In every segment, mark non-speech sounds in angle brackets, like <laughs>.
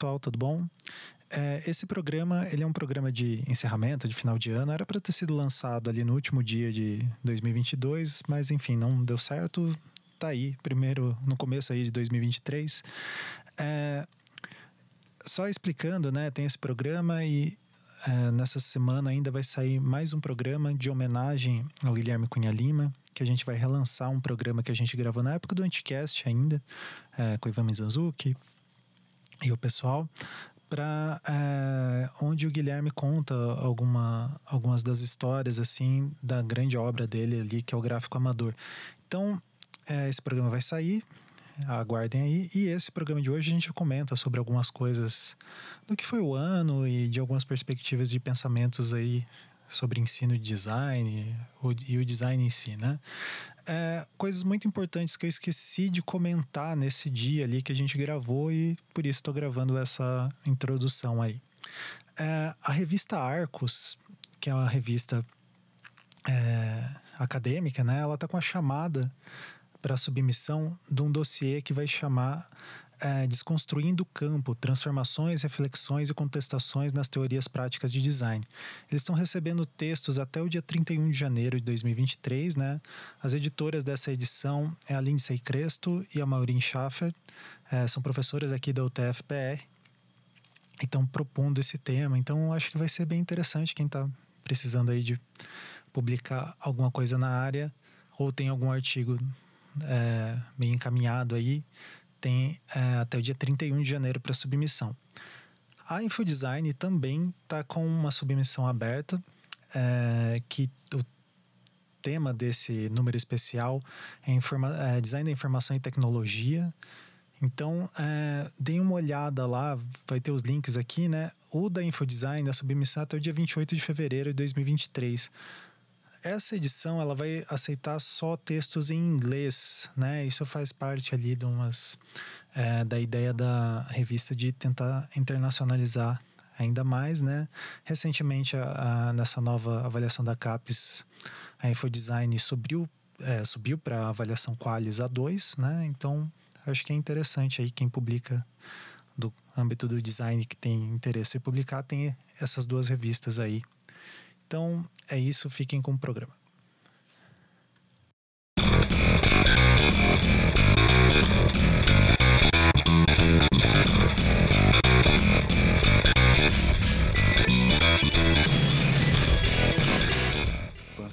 pessoal, tudo bom? É, esse programa, ele é um programa de encerramento, de final de ano. Era para ter sido lançado ali no último dia de 2022, mas enfim, não deu certo. Tá aí, primeiro no começo aí de 2023. É, só explicando, né? Tem esse programa e é, nessa semana ainda vai sair mais um programa de homenagem ao Guilherme Cunha Lima, que a gente vai relançar um programa que a gente gravou na época do Anticast ainda, é, com o Ivan Mizanzuki e o pessoal, para é, onde o Guilherme conta alguma, algumas das histórias assim da grande obra dele ali, que é o gráfico amador. Então, é, esse programa vai sair, aguardem aí. E esse programa de hoje a gente comenta sobre algumas coisas do que foi o ano e de algumas perspectivas de pensamentos aí sobre ensino de design e o design em si, né? É, coisas muito importantes que eu esqueci de comentar nesse dia ali que a gente gravou e por isso estou gravando essa introdução aí. É, a revista Arcos, que é uma revista é, acadêmica, né? Ela tá com a chamada para submissão de um dossiê que vai chamar é, Desconstruindo o Campo, Transformações, Reflexões e Contestações nas Teorias Práticas de Design. Eles estão recebendo textos até o dia 31 de janeiro de 2023, né? As editoras dessa edição é a Lindsay Cresto e a Maureen Schaffer, é, são professoras aqui da UTF-PR e estão propondo esse tema, então acho que vai ser bem interessante quem está precisando aí de publicar alguma coisa na área ou tem algum artigo é, bem encaminhado aí, tem é, até o dia 31 de janeiro para submissão. A InfoDesign também está com uma submissão aberta, é, que o tema desse número especial é, informa é, Design da Informação e Tecnologia. Então, é, deem uma olhada lá, vai ter os links aqui, né? O da InfoDesign, a submissão até o dia 28 de fevereiro de 2023 essa edição ela vai aceitar só textos em inglês, né? Isso faz parte ali de umas é, da ideia da revista de tentar internacionalizar ainda mais, né? Recentemente, a, a, nessa nova avaliação da CAPES, a InfoDesign subiu, é, subiu para avaliação Qualis A2, né? Então, acho que é interessante aí quem publica do âmbito do design que tem interesse em publicar, tem essas duas revistas aí então é isso, fiquem com o programa.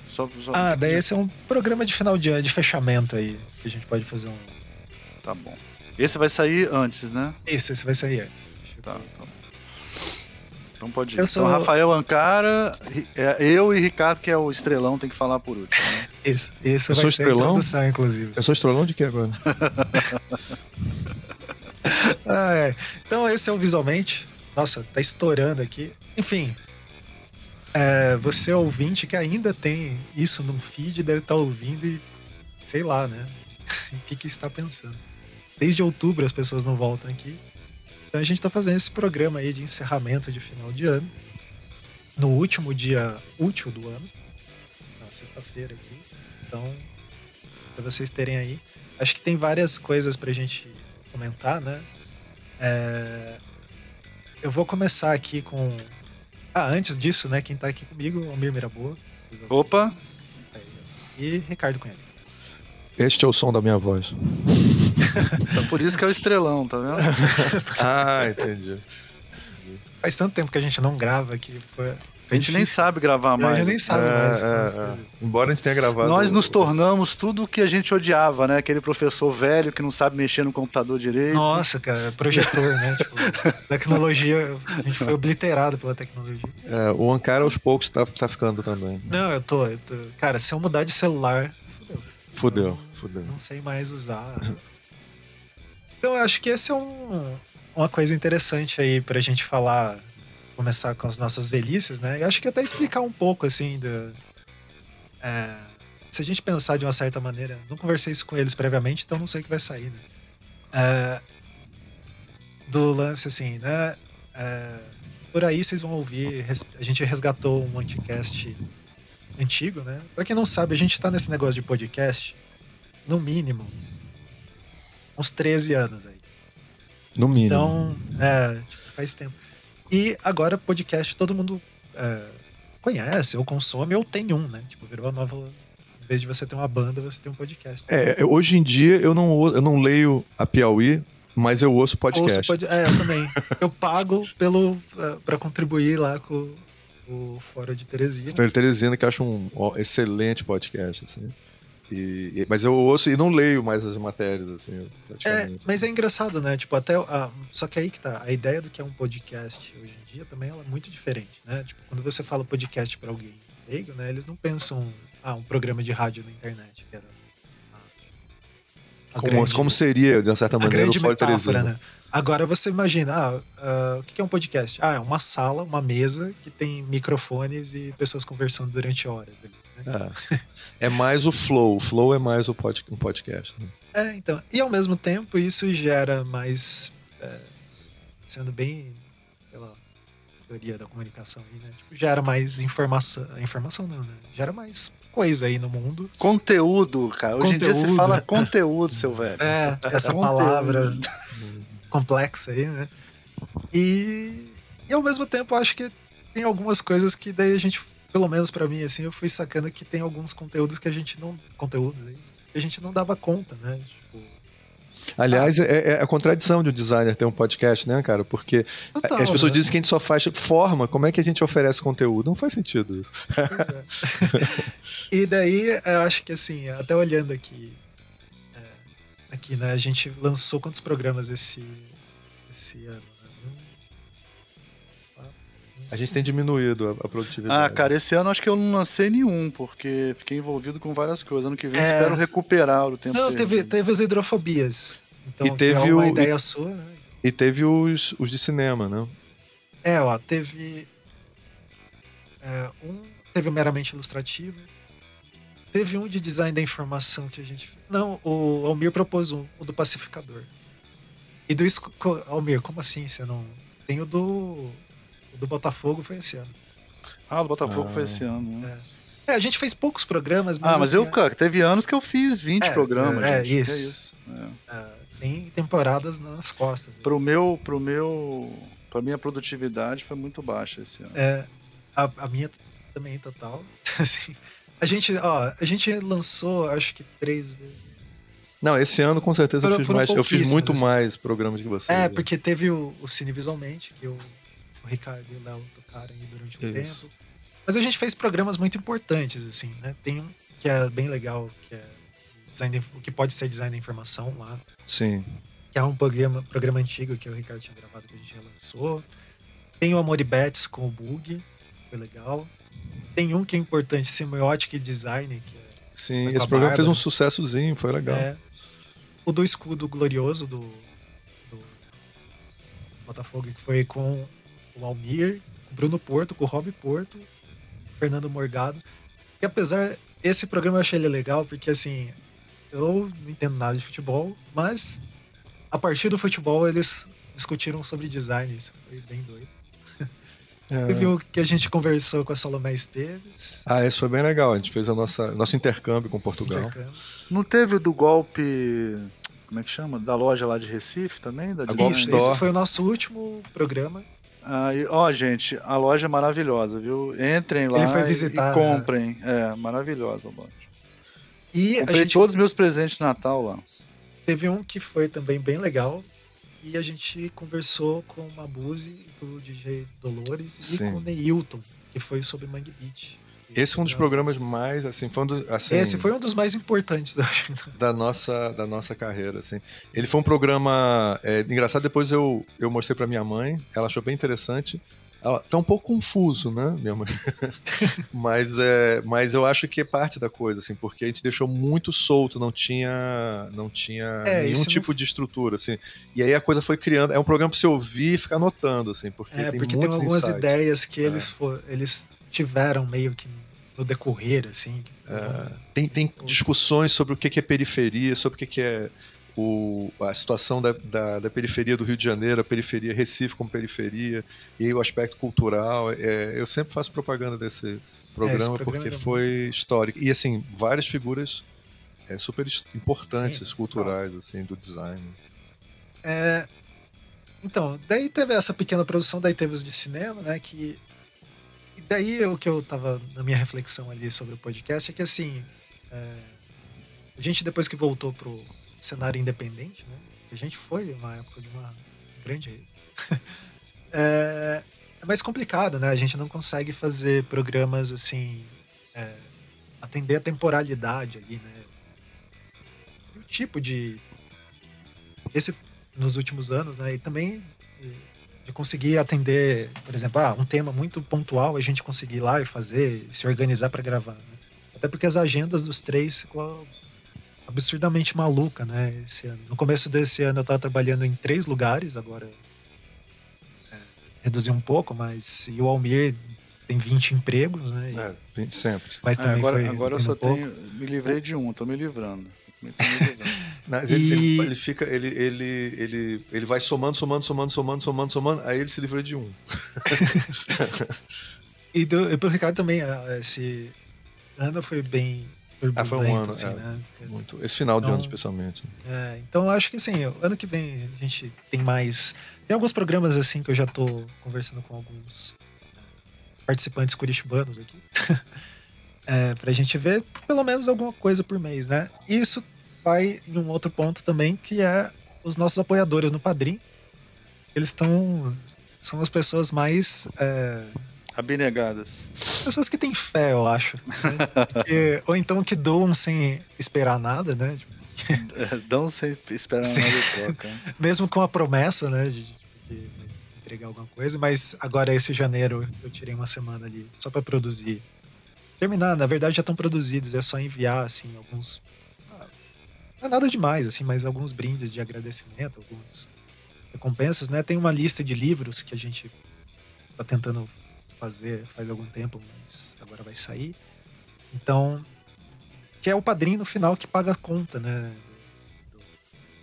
Só, só... Ah, daí esse é um programa de final de ano, de fechamento aí, que a gente pode fazer um. Tá bom. Esse vai sair antes, né? Esse, esse vai sair antes. Tá, tá bom. Então pode ir. Eu sou... Então, Rafael Ancara, é, eu e Ricardo, que é o estrelão, tem que falar por último. Né? <laughs> Isso, isso eu vai sou estrelão? inclusive. Eu sou estrelão de que agora? <laughs> ah, é. Então esse é o Visualmente. Nossa, tá estourando aqui. Enfim, é, você ouvinte que ainda tem isso no feed deve estar tá ouvindo e sei lá, né? <laughs> o que, que está pensando? Desde outubro as pessoas não voltam aqui. Então a gente está fazendo esse programa aí de encerramento de final de ano, no último dia útil do ano, na sexta-feira aqui. Então, para vocês terem aí, acho que tem várias coisas para a gente comentar, né? É... Eu vou começar aqui com. Ah, antes disso, né? Quem está aqui comigo, o Almir Miraboa. Opa! E Ricardo Cunha. Este é o som da minha voz. Então por isso que é o estrelão, tá vendo? <laughs> ah, entendi. Faz tanto tempo que a gente não grava que foi. A gente nem sabe gravar mais. A gente nem sabe é, mais. É, é. Embora a gente tenha gravado. Nós nos tornamos tudo o que a gente odiava, né? Aquele professor velho que não sabe mexer no computador direito. Nossa, cara, projetor, né? <laughs> Tipo, tecnologia, a gente foi obliterado pela tecnologia. É, o Ankara aos poucos tá, tá ficando também. Não, eu tô, eu tô. Cara, se eu mudar de celular. Fudeu, fudeu. Não sei mais usar. <laughs> Então, eu acho que esse é um, uma coisa interessante aí pra gente falar, começar com as nossas velhices, né? Eu acho que até explicar um pouco, assim, do, é, se a gente pensar de uma certa maneira, não conversei isso com eles previamente, então não sei o que vai sair, né? É, do lance, assim, né? É, por aí vocês vão ouvir, a gente resgatou um anticast antigo, né? Pra quem não sabe, a gente tá nesse negócio de podcast, no mínimo, uns 13 anos aí. No mínimo. Então, é, faz tempo. E agora podcast todo mundo é, conhece, ou consome, ou tem um, né? Tipo, virou a nova. Em vez de você ter uma banda, você tem um podcast. É, hoje em dia eu não, eu não leio a Piauí, mas eu ouço podcast. Ouço pod... É, eu também. eu pago pelo uh, para contribuir lá com o Fora de Teresina. Fora de Teresina, que eu acho um excelente podcast, assim. E, mas eu ouço e não leio mais as matérias, assim, É, mas é engraçado, né? Tipo, até. A, só que aí que tá. A ideia do que é um podcast hoje em dia também é muito diferente, né? Tipo, quando você fala podcast para alguém leigo, né? Eles não pensam. Ah, um programa de rádio na internet, que era. A, a como, grande, como seria, de uma certa maneira, o Fora Teresina. Né? Agora você imagina, ah, uh, o que é um podcast? Ah, é uma sala, uma mesa que tem microfones e pessoas conversando durante horas. Ali, né? É. é. mais o flow, o flow é mais o pod, um podcast. Né? É, então. E ao mesmo tempo isso gera mais. É, sendo bem pela teoria da comunicação aí, né? Tipo, gera mais informação. Informação não, né? Gera mais coisa aí no mundo. Conteúdo, cara. Hoje conteúdo. em dia se fala conteúdo, seu velho. É, essa palavra <laughs> complexa aí, né? E, e ao mesmo tempo acho que tem algumas coisas que daí a gente, pelo menos para mim, assim, eu fui sacando que tem alguns conteúdos que a gente não. Conteúdos aí, que a gente não dava conta, né? Tipo, Aliás, ah. é, é, a contradição de um designer ter um podcast, né, cara? Porque Total, as pessoas né? dizem que a gente só faz forma, como é que a gente oferece conteúdo? Não faz sentido isso. É. e daí, eu acho que assim, até olhando aqui aqui, né? A gente lançou quantos programas esse, esse ano? A gente tem diminuído a, a, produtividade. Ah, cara, esse ano acho que eu não lancei nenhum, porque fiquei envolvido com várias coisas. Ano que vem é... espero recuperar o tempo. Não, teve, teve as hidrofobias. Então, e teve é uma o, ideia e, sua, né? E teve os, os de cinema, né? É, ó, teve. É, um teve o meramente ilustrativo, Teve um de design da informação que a gente. Não, o Almir propôs um, o do pacificador. E do. Almir, como assim? Você não. Tem o do. O do Botafogo foi esse ano. Ah, o do Botafogo ah. foi esse ano. Né? É. é. a gente fez poucos programas, mas. Ah, mas assim, eu, cara, teve anos que eu fiz 20 é, programas. É, gente, isso. É isso. É. é. tem temporadas nas costas. Né? Pro meu. Pro meu. Pra minha produtividade foi muito baixa esse ano. É. A, a minha também total. <laughs> assim. A gente, ó, a gente lançou, acho que três vezes. Não, esse ano com certeza eu fiz mais. Eu fiz muito assim. mais programas que você. É, né? porque teve o, o Cine Visualmente, que o, o Ricardo e o Léo tocaram aí durante um Isso. tempo. Mas a gente fez programas muito importantes, assim, né? Tem um que é bem legal, que é design, o que pode ser design da informação lá. Sim. Que é um programa, programa antigo que o Ricardo tinha gravado que a gente relançou. Tem o Amor e Bets com o Bug, foi legal. Tem um que é importante, Semiotic Design. Que é Sim, esse programa fez um sucessozinho, foi legal. É. O do Escudo Glorioso do, do Botafogo, que foi com o Almir, com o Bruno Porto, com o Rob Porto, Fernando Morgado. E apesar, esse programa eu achei ele legal, porque assim, eu não entendo nada de futebol, mas a partir do futebol eles discutiram sobre design, isso foi bem doido. <laughs> É. Você viu que a gente conversou com a Salomé Esteves. Ah, isso foi bem legal. A gente fez a nossa nosso intercâmbio com Portugal. Intercâmbio. Não teve do golpe. Como é que chama? Da loja lá de Recife também? Da Isso, esse foi o nosso último programa. E, ó, gente, a loja é maravilhosa, viu? Entrem lá visitar, e, comprem. Né? É, maravilhosa a loja. E Comprei a gente... todos os meus presentes de Natal lá. Teve um que foi também bem legal, e a gente conversou com o Mabuse, o DJ Dolores Sim. e com o Neilton, que foi sobre Mangue Beach. Esse foi um dos programas mais, assim, foi um dos, assim, Esse foi um dos mais importantes da nossa da nossa carreira, assim. Ele foi um programa é, engraçado. Depois eu eu mostrei para minha mãe, ela achou bem interessante. Ela tá um pouco confuso, né, minha mãe? <laughs> mas, é, mas eu acho que é parte da coisa, assim, porque a gente deixou muito solto, não tinha, não tinha é, nenhum tipo não... de estrutura, assim. E aí a coisa foi criando. É um programa pra você ouvir e ficar anotando, assim, porque é, tem porque tem algumas insights. ideias que eles, é. for, eles tiveram meio que no decorrer, assim. É, tem, tem discussões sobre o que é periferia, sobre o que é o, a situação da, da, da, periferia do Rio de Janeiro, a periferia Recife como periferia, e o aspecto cultural. É, eu sempre faço propaganda desse programa, é, programa porque é foi histórico. E, assim, várias figuras é, super importantes, Sim, culturais, assim, do design. É, então, daí teve essa pequena produção, daí teve os de cinema, né? Que. Daí o que eu tava na minha reflexão ali sobre o podcast é que assim. É... A gente, depois que voltou pro cenário independente, né? A gente foi uma época de uma grande. <laughs> é... é mais complicado, né? A gente não consegue fazer programas assim. É... Atender a temporalidade ali, né? O tipo de. Esse nos últimos anos, né? E também de conseguir atender, por exemplo, ah, um tema muito pontual, a gente conseguir ir lá e fazer, se organizar para gravar. Né? Até porque as agendas dos três ficou absurdamente maluca, né? Esse ano. No começo desse ano eu estava trabalhando em três lugares, agora é, reduzi um pouco, mas e o Almir tem 20 empregos, né? É, 20 sempre. Mas é, também é, agora, foi agora eu só tenho, me livrei de um, tô me livrando. Me livrando. <laughs> Mas ele, e... ele, fica, ele, ele, ele, ele vai somando, somando, somando, somando, somando, somando, aí ele se livrou de um. <laughs> e, do, pro Ricardo também, ah, esse ano foi bem. Ah, foi um ano, assim, é, né? muito. Esse final então, de ano, especialmente. É, então acho que assim, ano que vem a gente tem mais. Tem alguns programas assim que eu já tô conversando com alguns participantes curitibanos aqui. é, <laughs> pra gente ver pelo menos alguma coisa por mês, né? Isso vai em um outro ponto também, que é os nossos apoiadores no Padrim. Eles estão. São as pessoas mais. É, Abnegadas. Pessoas que têm fé, eu acho. Né? ou então que doam sem esperar nada, né? <laughs> Dão sem esperar Sim. nada de troca. <laughs> Mesmo com a promessa, né? De, de, entregar alguma coisa. Mas agora, esse janeiro, eu tirei uma semana ali só para produzir. Terminar, na verdade já estão produzidos, é só enviar, assim, alguns não é nada demais, assim, mas alguns brindes de agradecimento, algumas recompensas, né? Tem uma lista de livros que a gente tá tentando fazer faz algum tempo, mas agora vai sair. Então, que é o padrinho no final que paga a conta, né? Do,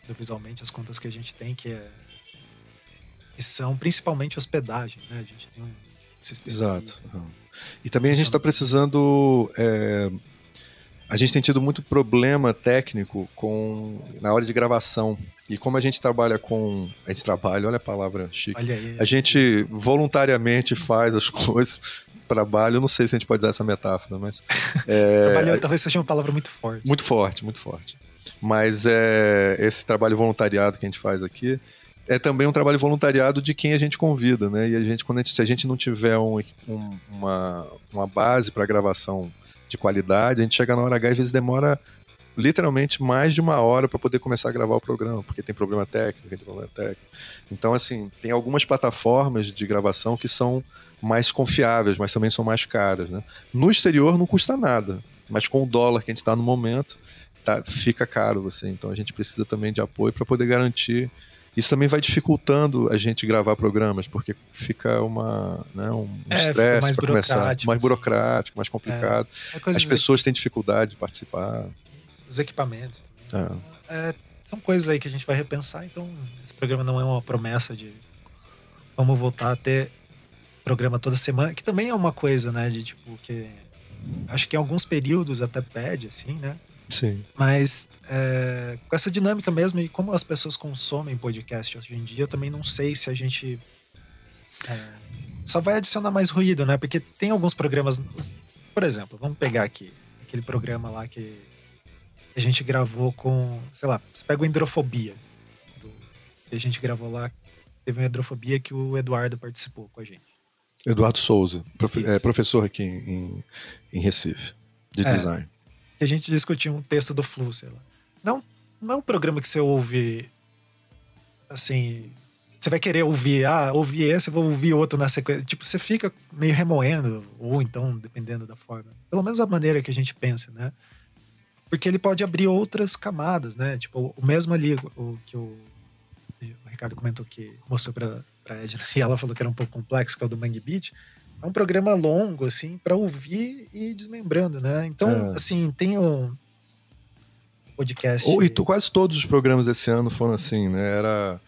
do, visualmente, as contas que a gente tem, que é que são principalmente hospedagem, né? A gente tem um sistema. Exato. E também a gente está precisando é a gente tem tido muito problema técnico com na hora de gravação. E como a gente trabalha com. A gente trabalha, olha a palavra chique. Aí, a gente voluntariamente faz as <laughs> coisas. Trabalho, eu não sei se a gente pode usar essa metáfora, mas. <laughs> É, trabalho talvez seja uma palavra muito forte. Muito forte, muito forte. Mas é, esse trabalho voluntariado que a gente faz aqui é também um trabalho voluntariado de quem a gente convida, né? E a gente, quando a gente, se a gente não tiver um, um, uma, uma base para gravação de qualidade, a gente chega na hora H e às vezes demora literalmente mais de uma hora para poder começar a gravar o programa, porque tem problema técnico, tem problema técnico. Então, assim, tem algumas plataformas de gravação que são mais confiáveis, mas também são mais caras. Né? No exterior não custa nada, mas com o dólar que a gente está no momento, tá, fica caro você. Então a gente precisa também de apoio para poder garantir isso também vai dificultando a gente gravar programas, porque fica uma, né, um é, estresse para começar, mais assim. burocrático, mais complicado. É, As pessoas têm dificuldade de participar. Os equipamentos também. É. é. são coisas aí que a gente vai repensar, então esse programa não é uma promessa de vamos voltar a ter programa toda semana, que também é uma coisa, né, de tipo, que acho que em alguns períodos até pede, assim, né? Sim. Mas é, com essa dinâmica mesmo e como as pessoas consomem podcast hoje em dia, eu também não sei se a gente é, só vai adicionar mais ruído, né? Porque tem alguns programas, por exemplo, vamos pegar aqui aquele programa lá que a gente gravou com, sei lá, você pega o Hidrofobia, do, que a gente gravou lá, teve uma Hidrofobia que o Eduardo participou com a gente. Eduardo Souza, profe é, professor aqui em, em Recife, de é, design a gente discutia um texto do Flu, sei lá. Não, não é um programa que você ouve assim. Você vai querer ouvir, ah, ouvi esse, vou ouvir outro na sequência. Tipo, você fica meio remoendo, ou então, dependendo da forma. Pelo menos a maneira que a gente pensa, né? Porque ele pode abrir outras camadas, né? Tipo, o mesmo ali, o que o, o Ricardo comentou que mostrou pra, pra Edna, <laughs> e ela falou que era um pouco complexo, que é o do Mangue Beat é um programa longo, assim, para ouvir e ir desmembrando, né? Então, é. assim, tem o podcast. Ou, e tu, quase todos os programas desse ano foram assim, né? Era.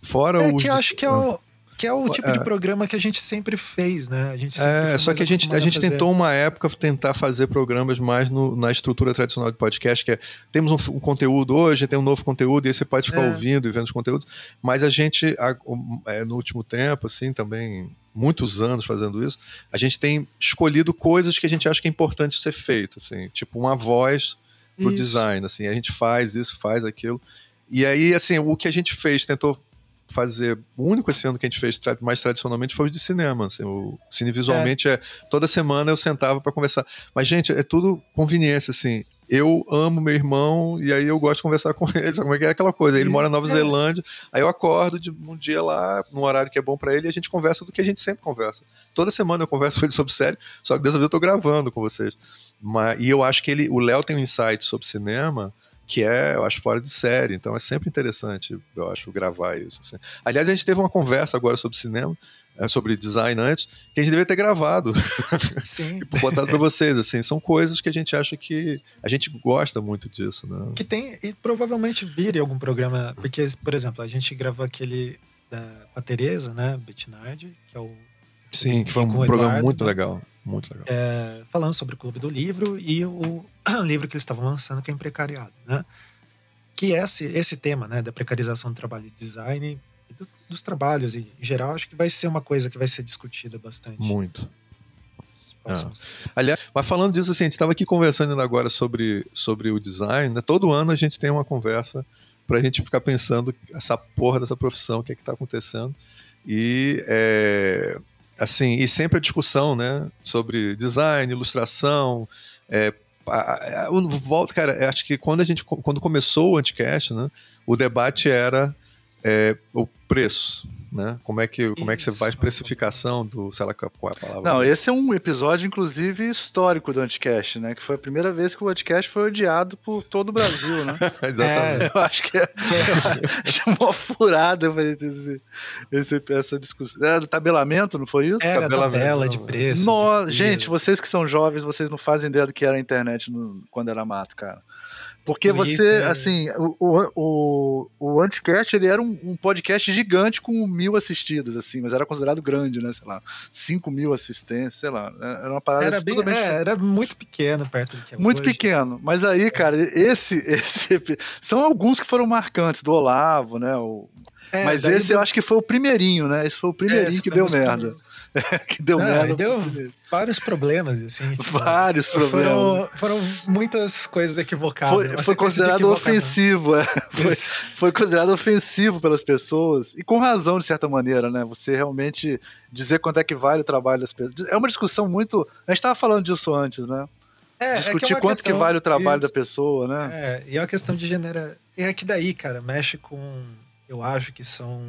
Fora é os. Que eu acho que é o, Que é o tipo é. de programa que a gente sempre fez, né? A gente é, só que a gente, a gente tentou uma época tentar fazer programas mais no, na estrutura tradicional de podcast, que é temos um, um, conteúdo hoje, tem um novo conteúdo, e aí você pode ficar é. ouvindo e vendo os conteúdos. Mas a gente, a, é, no último tempo, assim, também, muitos anos fazendo isso, a gente tem escolhido coisas que a gente acha que é importante ser feito, assim, tipo uma voz pro isso. design, assim, a gente faz isso, faz aquilo. E aí, assim, o que a gente fez, tentou fazer. O único esse ano que a gente fez mais tradicionalmente foi o de cinema. Assim, o cine visualmente é. é toda semana eu sentava para conversar. Mas, gente, é tudo conveniência, assim. Eu amo meu irmão e aí eu gosto de conversar <laughs> com ele. Sabe como é que é aquela coisa? Ele mora na Nova. Zelândia, aí eu acordo de um dia lá, num horário que é bom para ele, e a gente conversa do que a gente sempre conversa. Toda semana eu converso com ele sobre série, só que dessa vez eu tô gravando com vocês. Mas, e eu acho que ele, o Léo tem um insight sobre cinema que é, eu acho, fora de série. Então é sempre interessante, eu acho, gravar isso. Assim. Aliás, a gente teve uma conversa agora sobre cinema, sobre design antes, que a gente deveria ter gravado. <laughs> Sim. e botado para vocês, assim. São coisas que a gente acha que. A gente gosta muito disso, né? Que tem. E provavelmente vire algum programa. Porque, por exemplo, a gente gravou aquele da, com a Tereza, né? Betnard, que é o. Sim, que foi um programa muito legal. Muito legal. É, falando sobre o Clube do Livro e o <clears throat> livro que eles estavam lançando, que é Imprecariado, né? Que esse, esse tema, né, da precarização do trabalho de design e do, dos trabalhos em geral, acho que vai ser uma coisa que vai ser discutida bastante. Muito. Ah. Aliás, mas falando disso, assim, a gente estava aqui conversando agora sobre, sobre o design, né? Todo ano a gente tem uma conversa para a gente ficar pensando essa porra dessa profissão, o que é que está acontecendo. E é, assim, e sempre a discussão, né, sobre design, ilustração, é, volto, cara, acho que quando a gente quando começou o Anticast, né, o debate era é, o preço, né? Como é que, como é que você faz precificação do, sei lá qual é a palavra? Não, esse é um episódio, inclusive, histórico do Anticast, né? Que foi a primeira vez que o Anticast foi odiado por todo o Brasil, né? <laughs> Exatamente. É, eu acho que é, <laughs> chamou furada esse, esse, essa discussão. É, tabelamento, não foi isso? Era tabela de preço. Nossa, gente, vocês que são jovens, vocês não fazem ideia do que era a internet no, quando era mato, cara. Porque você, assim, o, o, o Anticast, ele era um, um, podcast gigante com mil assistidas, assim, mas era considerado grande, né? Sei lá, cinco mil assistências, sei lá. Né, era uma parada era bem, é, era muito pequeno perto do que é Muito hoje. pequeno. Mas aí, é. cara, esse, esse. São alguns que foram marcantes, do Olavo, né? O, é, mas esse do... eu acho que foi o primeirinho, né? Esse foi o primeirinho é, que deu merda. Primeiros. <laughs> que deu Não, merda. Deu vários problemas, assim. <laughs> Tipo, vários problemas. Foram, foram, muitas coisas equivocadas. Foi, foi considerado ofensivo, é. <laughs> foi, foi, considerado ofensivo pelas pessoas, e com razão, de certa maneira, né? Você realmente dizer quanto é que vale o trabalho das pessoas. É uma discussão muito. A gente estava falando disso antes, né? É, Discutir é que é quanto questão, que vale o trabalho da pessoa, né? É, e é uma questão de gênero. É que daí, cara, mexe com. Eu acho que são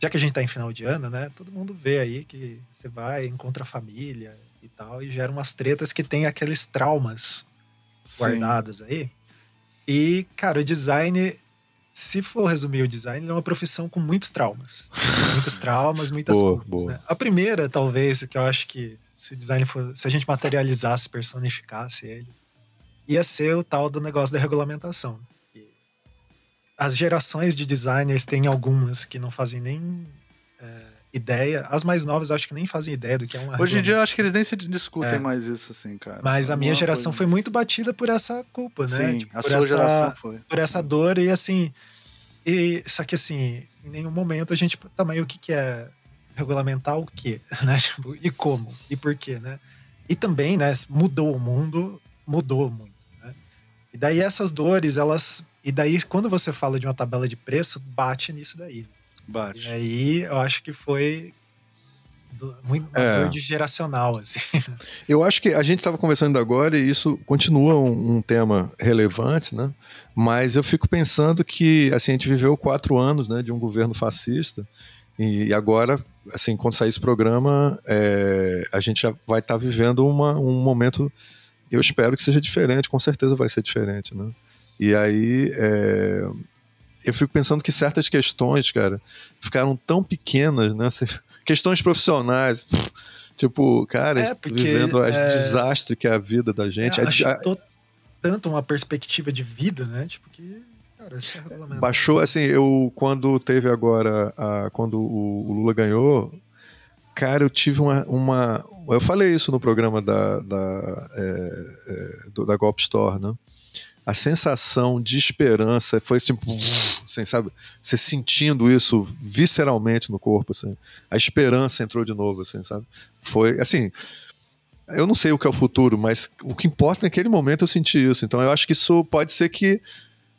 já que a gente tá em final de ano, né? Todo mundo vê aí que você vai, encontra a família e tal, e gera umas tretas que tem aqueles traumas Sim. guardados aí. E, cara, o design, se for resumir o design, é uma profissão com muitos traumas. <laughs> muitos traumas, muitas boa, culpas, boa. Né? A primeira, talvez, que eu acho que se o design for, se a gente materializasse, personificasse ele, ia ser o tal do negócio da regulamentação as gerações de designers têm algumas que não fazem nem é, ideia. As mais novas acho que nem fazem ideia do que é uma Hoje em dia eu acho que eles nem se discutem é. mais isso, assim, cara. Mas a minha geração coisa... foi muito batida por essa culpa, né? Sim, tipo, a sua essa, geração foi. Por essa dor e assim. E, só que assim, em nenhum momento a gente também o que, que é regulamentar o quê, <laughs> né? Tipo, e como? E por quê, né? E também, né, mudou o mundo, mudou muito, né? E daí essas dores, elas e daí, quando você fala de uma tabela de preço, bate nisso daí. Bate. E aí, eu acho que foi muito é. de geracional, assim. <laughs> Eu acho que a gente estava conversando agora e isso continua um, um, tema relevante, né? Mas eu fico pensando que, assim, a gente viveu quatro anos, né, de um governo fascista e, agora, assim, quando sair esse programa, é, a gente já vai estar tá vivendo uma, um momento, eu espero que seja diferente, com certeza vai ser diferente, né? E aí é, eu fico pensando que certas questões, cara, ficaram tão pequenas, né? Assim, <laughs> questões profissionais. Tipo, cara, é, porque, vivendo o é, desastre que é a vida da gente. É, tanto uma perspectiva de vida, né? Tipo, que cara, esse regulamento. Baixou, assim, eu quando teve agora, a, quando o, o, Lula ganhou, cara, eu tive uma, uma. Eu falei isso no programa da, da, é, é, do, da Golp Store, né? A sensação de esperança foi tipo, assim, sabe? Você sentindo isso visceralmente no corpo, assim. A esperança entrou de novo, assim, sabe? Foi, assim, eu não sei o que é o futuro, mas o que importa naquele momento eu senti isso. Então eu acho que isso pode ser que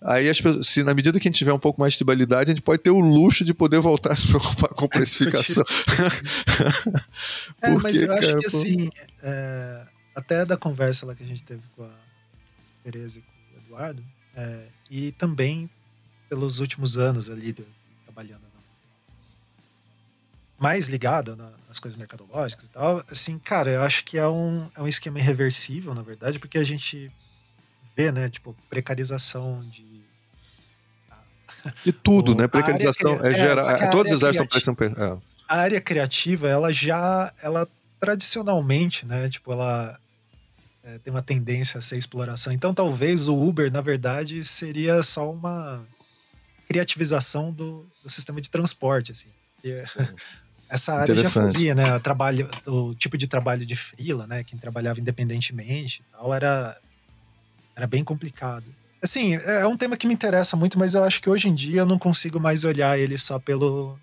Aí, as pessoas, se na medida que a gente tiver um pouco mais de estabilidade, a gente pode ter o luxo de poder voltar a se preocupar com <laughs> precificação. <laughs> é, mas eu acho que assim, é, até da conversa lá que a gente teve com a Tereza e Eduardo, é, e também pelos últimos anos ali de, trabalhando mais ligado nas coisas mercadológicas e tal, assim, cara, eu acho que é um, é um esquema irreversível, na verdade, porque a gente vê, né, tipo, precarização de e tudo, né? Precarização área, é, geral. É, todas as áreas estão parecendo. É. A área criativa, ela já, ela tradicionalmente, né? Tipo, ela é, tem uma tendência a ser exploração. Então, talvez o Uber, na verdade, seria só uma criativização do, do sistema de transporte, assim. E, essa área já fazia, né? O, trabalho, o tipo de trabalho de frila, né? Quem trabalhava independentemente tal, era, era bem complicado. Assim, é, é um tema que me interessa muito, mas eu acho que hoje em dia eu não consigo mais olhar ele só pelo.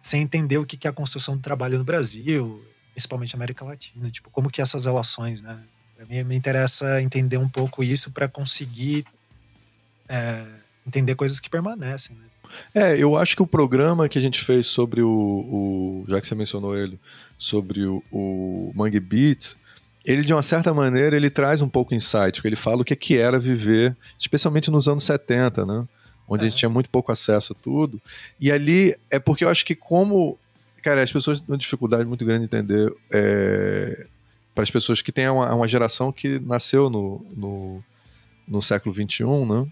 sem entender o que é a construção do trabalho no Brasil, principalmente na América Latina. Tipo, como que essas relações, né? Mim, me interessa entender um pouco isso para conseguir é, entender coisas que permanecem, né? É, eu acho que o programa que a gente fez sobre o, o já que você mencionou ele, sobre o, o Mangue Beats, ele de uma certa maneira ele traz um pouco insight, ele fala o que, que era viver, especialmente nos anos 70, né? Onde é. a gente tinha muito pouco acesso a tudo. E ali é porque eu acho que como, cara, as pessoas têm uma dificuldade muito grande de entender é, para as pessoas que têm uma, uma geração que nasceu no, no, no século 21, né?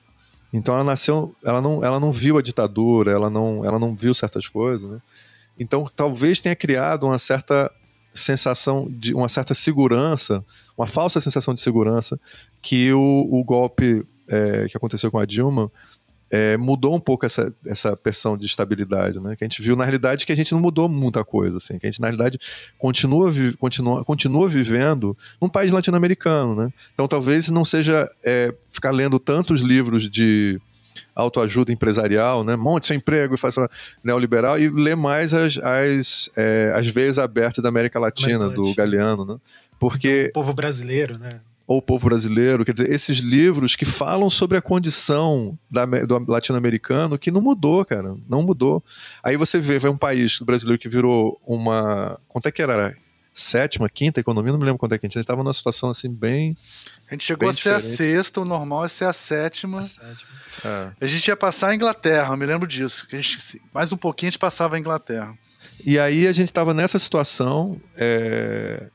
Então ela nasceu, ela não, ela não viu a ditadura, ela não, ela não viu certas coisas, né? Então talvez tenha criado uma certa sensação de uma certa segurança, uma falsa sensação de segurança que o, o golpe é, que aconteceu com a Dilma é, mudou um pouco essa, essa pressão de estabilidade, né? Que a gente viu na realidade que a gente não mudou muita coisa, assim, que a gente na realidade continua, continua, continua vivendo num país latino-americano, né? Então talvez não seja é, ficar lendo tantos livros de autoajuda empresarial, né? Monte seu emprego e faça neoliberal e lê mais as, as, é, as veias abertas da América Latina, América do Galeano, né? Porque... O povo brasileiro, né? Ou o povo brasileiro, quer dizer, esses livros que falam sobre a condição da, do latino-americano que não mudou, cara, não mudou. Aí você vê, vai um país, brasileiro que virou uma. Quanto é que era? Sétima, quinta economia, não me lembro quanto é que a gente estava numa situação assim bem. A gente chegou a ser diferente. a sexta, o normal é ser a sétima. A sétima. É. A gente ia passar a Inglaterra, eu me lembro disso. A gente, mais um pouquinho a gente passava a Inglaterra. E aí a gente estava nessa situação. É...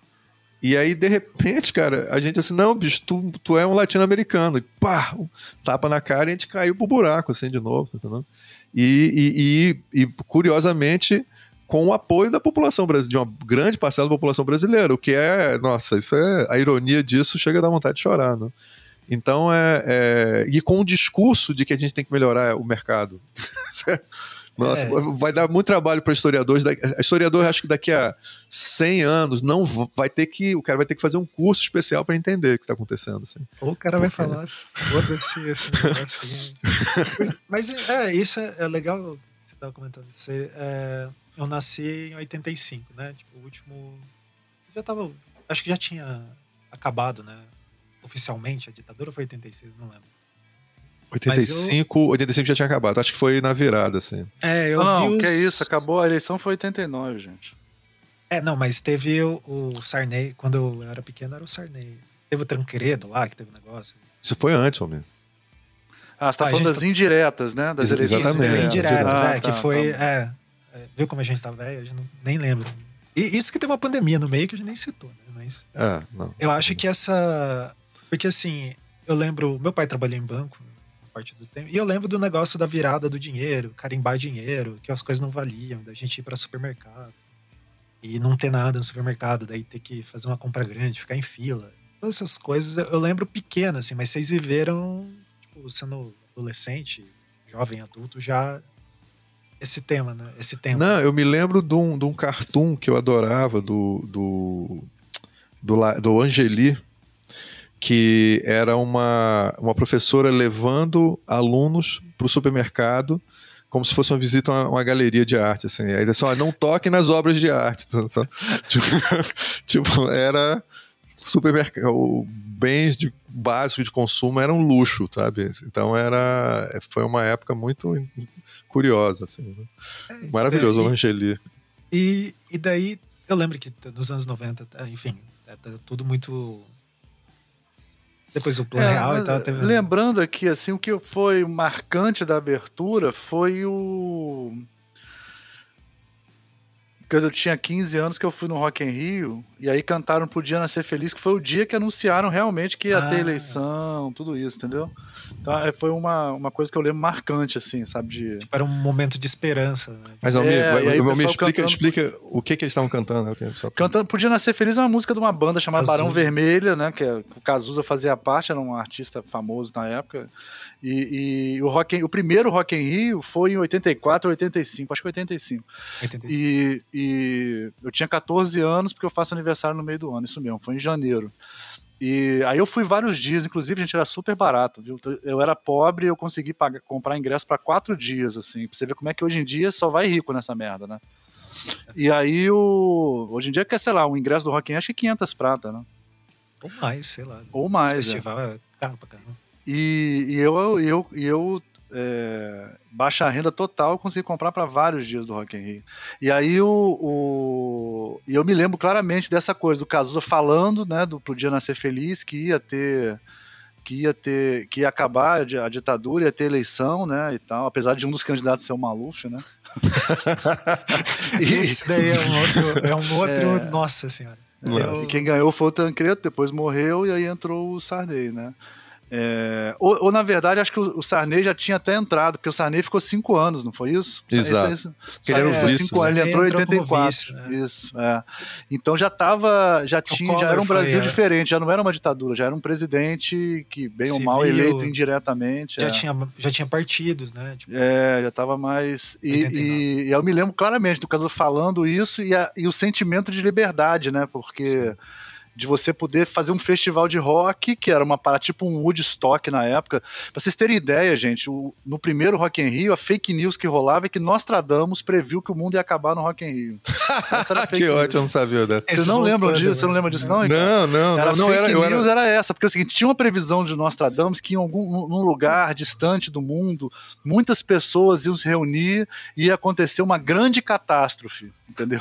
E aí, de repente, cara, a gente assim, não, bicho, tu, tu é um latino-americano. E pá, tapa na cara e a gente caiu pro buraco, assim, de novo, entendeu? E, e, e, e curiosamente, com o apoio da população brasileira, de uma grande parcela da população brasileira, o que é, nossa, isso é, a ironia disso chega a dar vontade de chorar, né? Então é, é, E com o discurso de que a gente tem que melhorar o mercado. <laughs> Nossa, é. vai dar muito trabalho para historiadores. Historiador, acho que daqui a 100 anos não vai ter que, o cara vai ter que fazer um curso especial para entender o que está acontecendo. Assim. Ou o cara Porque... vai falar, foda-se esse negócio. <laughs> Mas é, isso é, é legal você estava comentando. Você, é, eu nasci em 85, né? Tipo, o último. Já tava. Acho que já tinha acabado, né? oficialmente a ditadura foi 86, não lembro. 85, eu... 85 já tinha acabado. Acho que foi na virada, assim. É, eu Não, os... que é isso, acabou a eleição foi 89, gente. É, não, mas teve o, o Sarney, quando eu era pequeno era o Sarney. Teve o Tranqueredo lá, que teve um negócio. Isso foi antes, homem. Ah, você tá ah, falando das tá... indiretas, né? Das Ex exatamente. indiretas, ah, é, tá, que foi. Tá. É, é, viu como a gente tá velho? Eu não, nem lembro. E isso que teve uma pandemia no meio que a gente nem citou, né? Mas. É, não. Eu acho que essa porque assim, eu lembro, meu pai trabalhou em banco parte do tempo, e eu lembro do negócio da virada do dinheiro, carimbar dinheiro, que as coisas não valiam, da gente ir para supermercado e não ter nada no supermercado, daí ter que fazer uma compra grande, ficar em fila. Todas essas coisas eu lembro pequeno, assim, mas vocês viveram, tipo, sendo adolescente, jovem adulto, já esse tema, né? Esse tema. Não, eu me lembro de um, de um cartoon que eu adorava, do, do, do, do Angeli, que era uma, uma professora levando alunos para o supermercado como se fosse uma visita a uma, galeria de arte, assim. Aí assim, ó, não toque nas obras de arte. <laughs> tipo, <laughs> tipo, era supermercado, bens de, básicos de consumo eram um luxo, sabe? Então era, foi uma época muito curiosa, assim. Né? É, Maravilhoso, é, o Angeli. E, e daí, eu lembro que nos anos 90, enfim, é, tá tudo muito depois do plano é, real e tal. Teve... Lembrando aqui, assim, o que foi marcante da abertura foi o. Quando eu tinha 15 anos que eu fui no Rock in Rio, e aí cantaram pro Dia Nascer Feliz, que foi o dia que anunciaram realmente que ia ah. ter eleição, tudo isso, entendeu? Então é, foi uma, uma coisa que eu lembro marcante, assim, sabe? De... Tipo, era um momento de esperança. Né? Mas, Almir, é, Almir explica, explica o que, que eles estavam cantando. Só... Cantando Podia Nascer Feliz é uma música de uma banda chamada Azul. Barão Vermelha, né? Que é, o Cazuza fazia parte, era um artista famoso na época. E, e o, rock, o primeiro Rock in Rio foi em 84, 85, acho que 85. 85. E, e eu tinha 14 anos, porque eu faço aniversário no meio do ano, isso mesmo, foi em janeiro. E aí eu fui vários dias, inclusive, a gente era super barato, viu? Eu era pobre e eu consegui pagar, comprar ingresso para quatro dias, assim, pra você ver como é que hoje em dia só vai rico nessa merda, né? E aí o. Hoje em dia, que sei lá, o ingresso do Rock in acho que 500 prata, né? Ou mais, sei lá. Ou mais. Esse é. festival é, é caro pra caramba. E, e eu, eu, eu é, baixa renda total, eu consegui comprar para vários dias do Rock in Rio. E aí o, o, e eu me lembro claramente dessa coisa do Cazuza falando, né, do Podia Nascer Feliz, que ia ter que ia ter que ia acabar a, ditadura, ia ter eleição, né, e tal, apesar de um dos candidatos ser o Maluf, né? <laughs> e, Isso daí é um outro, é um outro é, nossa senhora. É, e quem ganhou foi o Tancredo, depois morreu e aí entrou o Sarney, né? É, ou, ou, na verdade, acho que o, o Sarney já tinha até entrado, porque o Sarney ficou cinco anos, não foi isso? Exato. Esse, esse, ele era o vice. Cinco, né? Ele entrou em 84. Vice, né? Isso. É. Então já estava, já tinha, já era um Brasil foi, é. diferente, já não era uma ditadura, já era um presidente que, bem Civil, ou mal, eleito indiretamente. Já, é. tinha, já tinha partidos, né? Tipo, é, já estava mais. E, e, e, eu me lembro claramente do caso falando isso e, a, e o sentimento de liberdade, né? Porque. Sim de você poder fazer um festival de rock, que era uma parada tipo um Woodstock na época. Pra vocês terem ideia, gente, o, no primeiro Rock in Rio, a fake news que rolava é que Nostradamus previu que o mundo ia acabar no Rock in Rio. <laughs> que ótimo, eu não sabia dessa. Vocês não lembram disso? Você não lembra disso, não? Não, não, era não, não era. Fake news era... era essa, porque é o seguinte, tinha uma previsão de Nostradamus que em algum num lugar distante do mundo, muitas pessoas iam se reunir e ia acontecer uma grande catástrofe entendeu?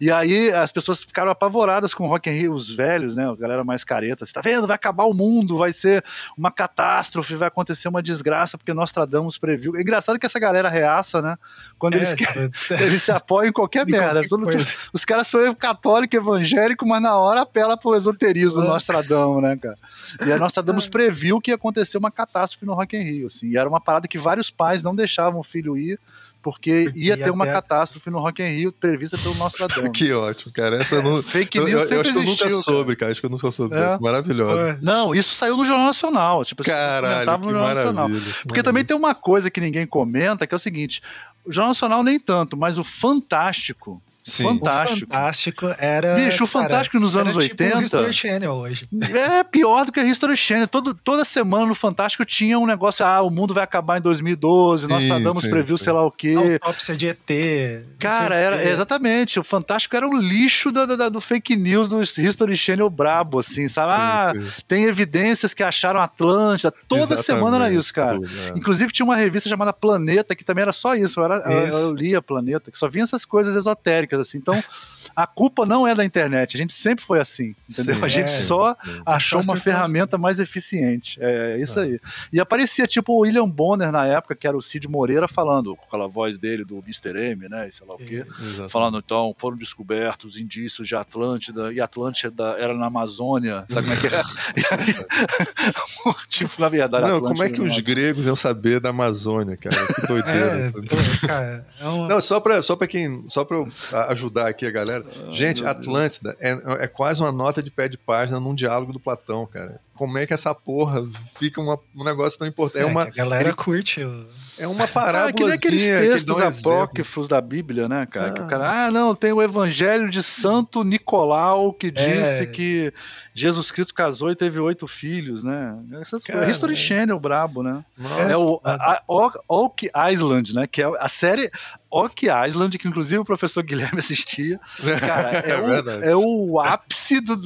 e aí as pessoas ficaram apavoradas com o Rock in Rio, os velhos, né, a galera mais careta, você tá vendo, vai acabar o mundo, vai ser uma catástrofe, vai acontecer uma desgraça, porque nós tradamos previu. É engraçado que essa galera reaça, né, quando é, eles, querem, <laughs> eles se apoiam em qualquer <laughs> merda. Qualquer os caras são católico, evangélico, mas na hora apela pro esoterismo do é. Nostradamus, né, cara? E a Nostradamus é. previu que ia acontecer uma catástrofe no Rock in Rio, assim, e era uma parada que vários pais não deixavam o filho ir, porque ia ter uma catástrofe no Rock in Rio prevista pelo Nostradamus. <laughs> que ótimo, cara. Essa eu não. Fake news eu, eu, eu acho que eu nunca soube, cara. Acho que eu nunca soube é. dessa. Maravilhoso. É. Não, isso saiu no Jornal Nacional. Tipo, Caralho, que maravilha, Porque também tem uma coisa que ninguém comenta, que é o seguinte: o Jornal Nacional nem tanto, mas o Fantástico Sim. Fantástico. O Fantástico era. Bicho, o Fantástico cara, nos anos era 80. Tipo History Channel hoje. É pior do que a History Channel. Todo, toda semana no Fantástico tinha um negócio. Ah, o mundo vai acabar em 2012. Sim, nós tratamos previu sei lá o quê. Autópsia de ET. Cara, era. Exatamente. O Fantástico era um lixo do, do, do fake news do History Channel brabo, assim, sabe? Sim, ah, sim. tem evidências que acharam Atlântida. Toda exatamente. semana era isso, cara. Tudo, é. Inclusive tinha uma revista chamada Planeta, que também era só isso. Eu, era, isso. eu, eu lia Planeta, que só vinha essas coisas esotéricas assim. Então, a culpa não é da internet. A gente sempre foi assim, entendeu? Sim, a gente é, só sim. achou uma ferramenta mais eficiente. É, é isso é. aí. E aparecia tipo o William Bonner na época, que era o Cid Moreira, falando com aquela voz dele do Mr. M, né? E sei lá o quê. falando então, foram descobertos indícios de Atlântida, e Atlântida era na Amazônia. Sabe como é que é? <laughs> tipo, na verdade. Não, Atlântida como é que os gregos iam saber da Amazônia, cara? Que doideira. <laughs> É, cara, é uma... Não, só pra, só pra quem. Só pra ajudar aqui a galera. Gente, Atlântida é, é quase uma nota de pé de página num diálogo do Platão, cara. como é que essa porra fica uma, um negócio tão importante. É, é uma, a galera ele, curte. O... É uma parábola. Ah, que nem aqueles textos apócrifos da Bíblia, né, cara? Ah. Que o cara, ah, não, tem o Evangelho de Santo Nicolau que disse é. que Jesus Cristo casou e teve oito filhos, né? Essas cara, History é. Channel brabo, né? Nossa. É o a, a, Oak Island, né? Que é a série Oak Island, que inclusive o professor Guilherme <laughs> assistia. Cara, é, é, o, é o, ápice do.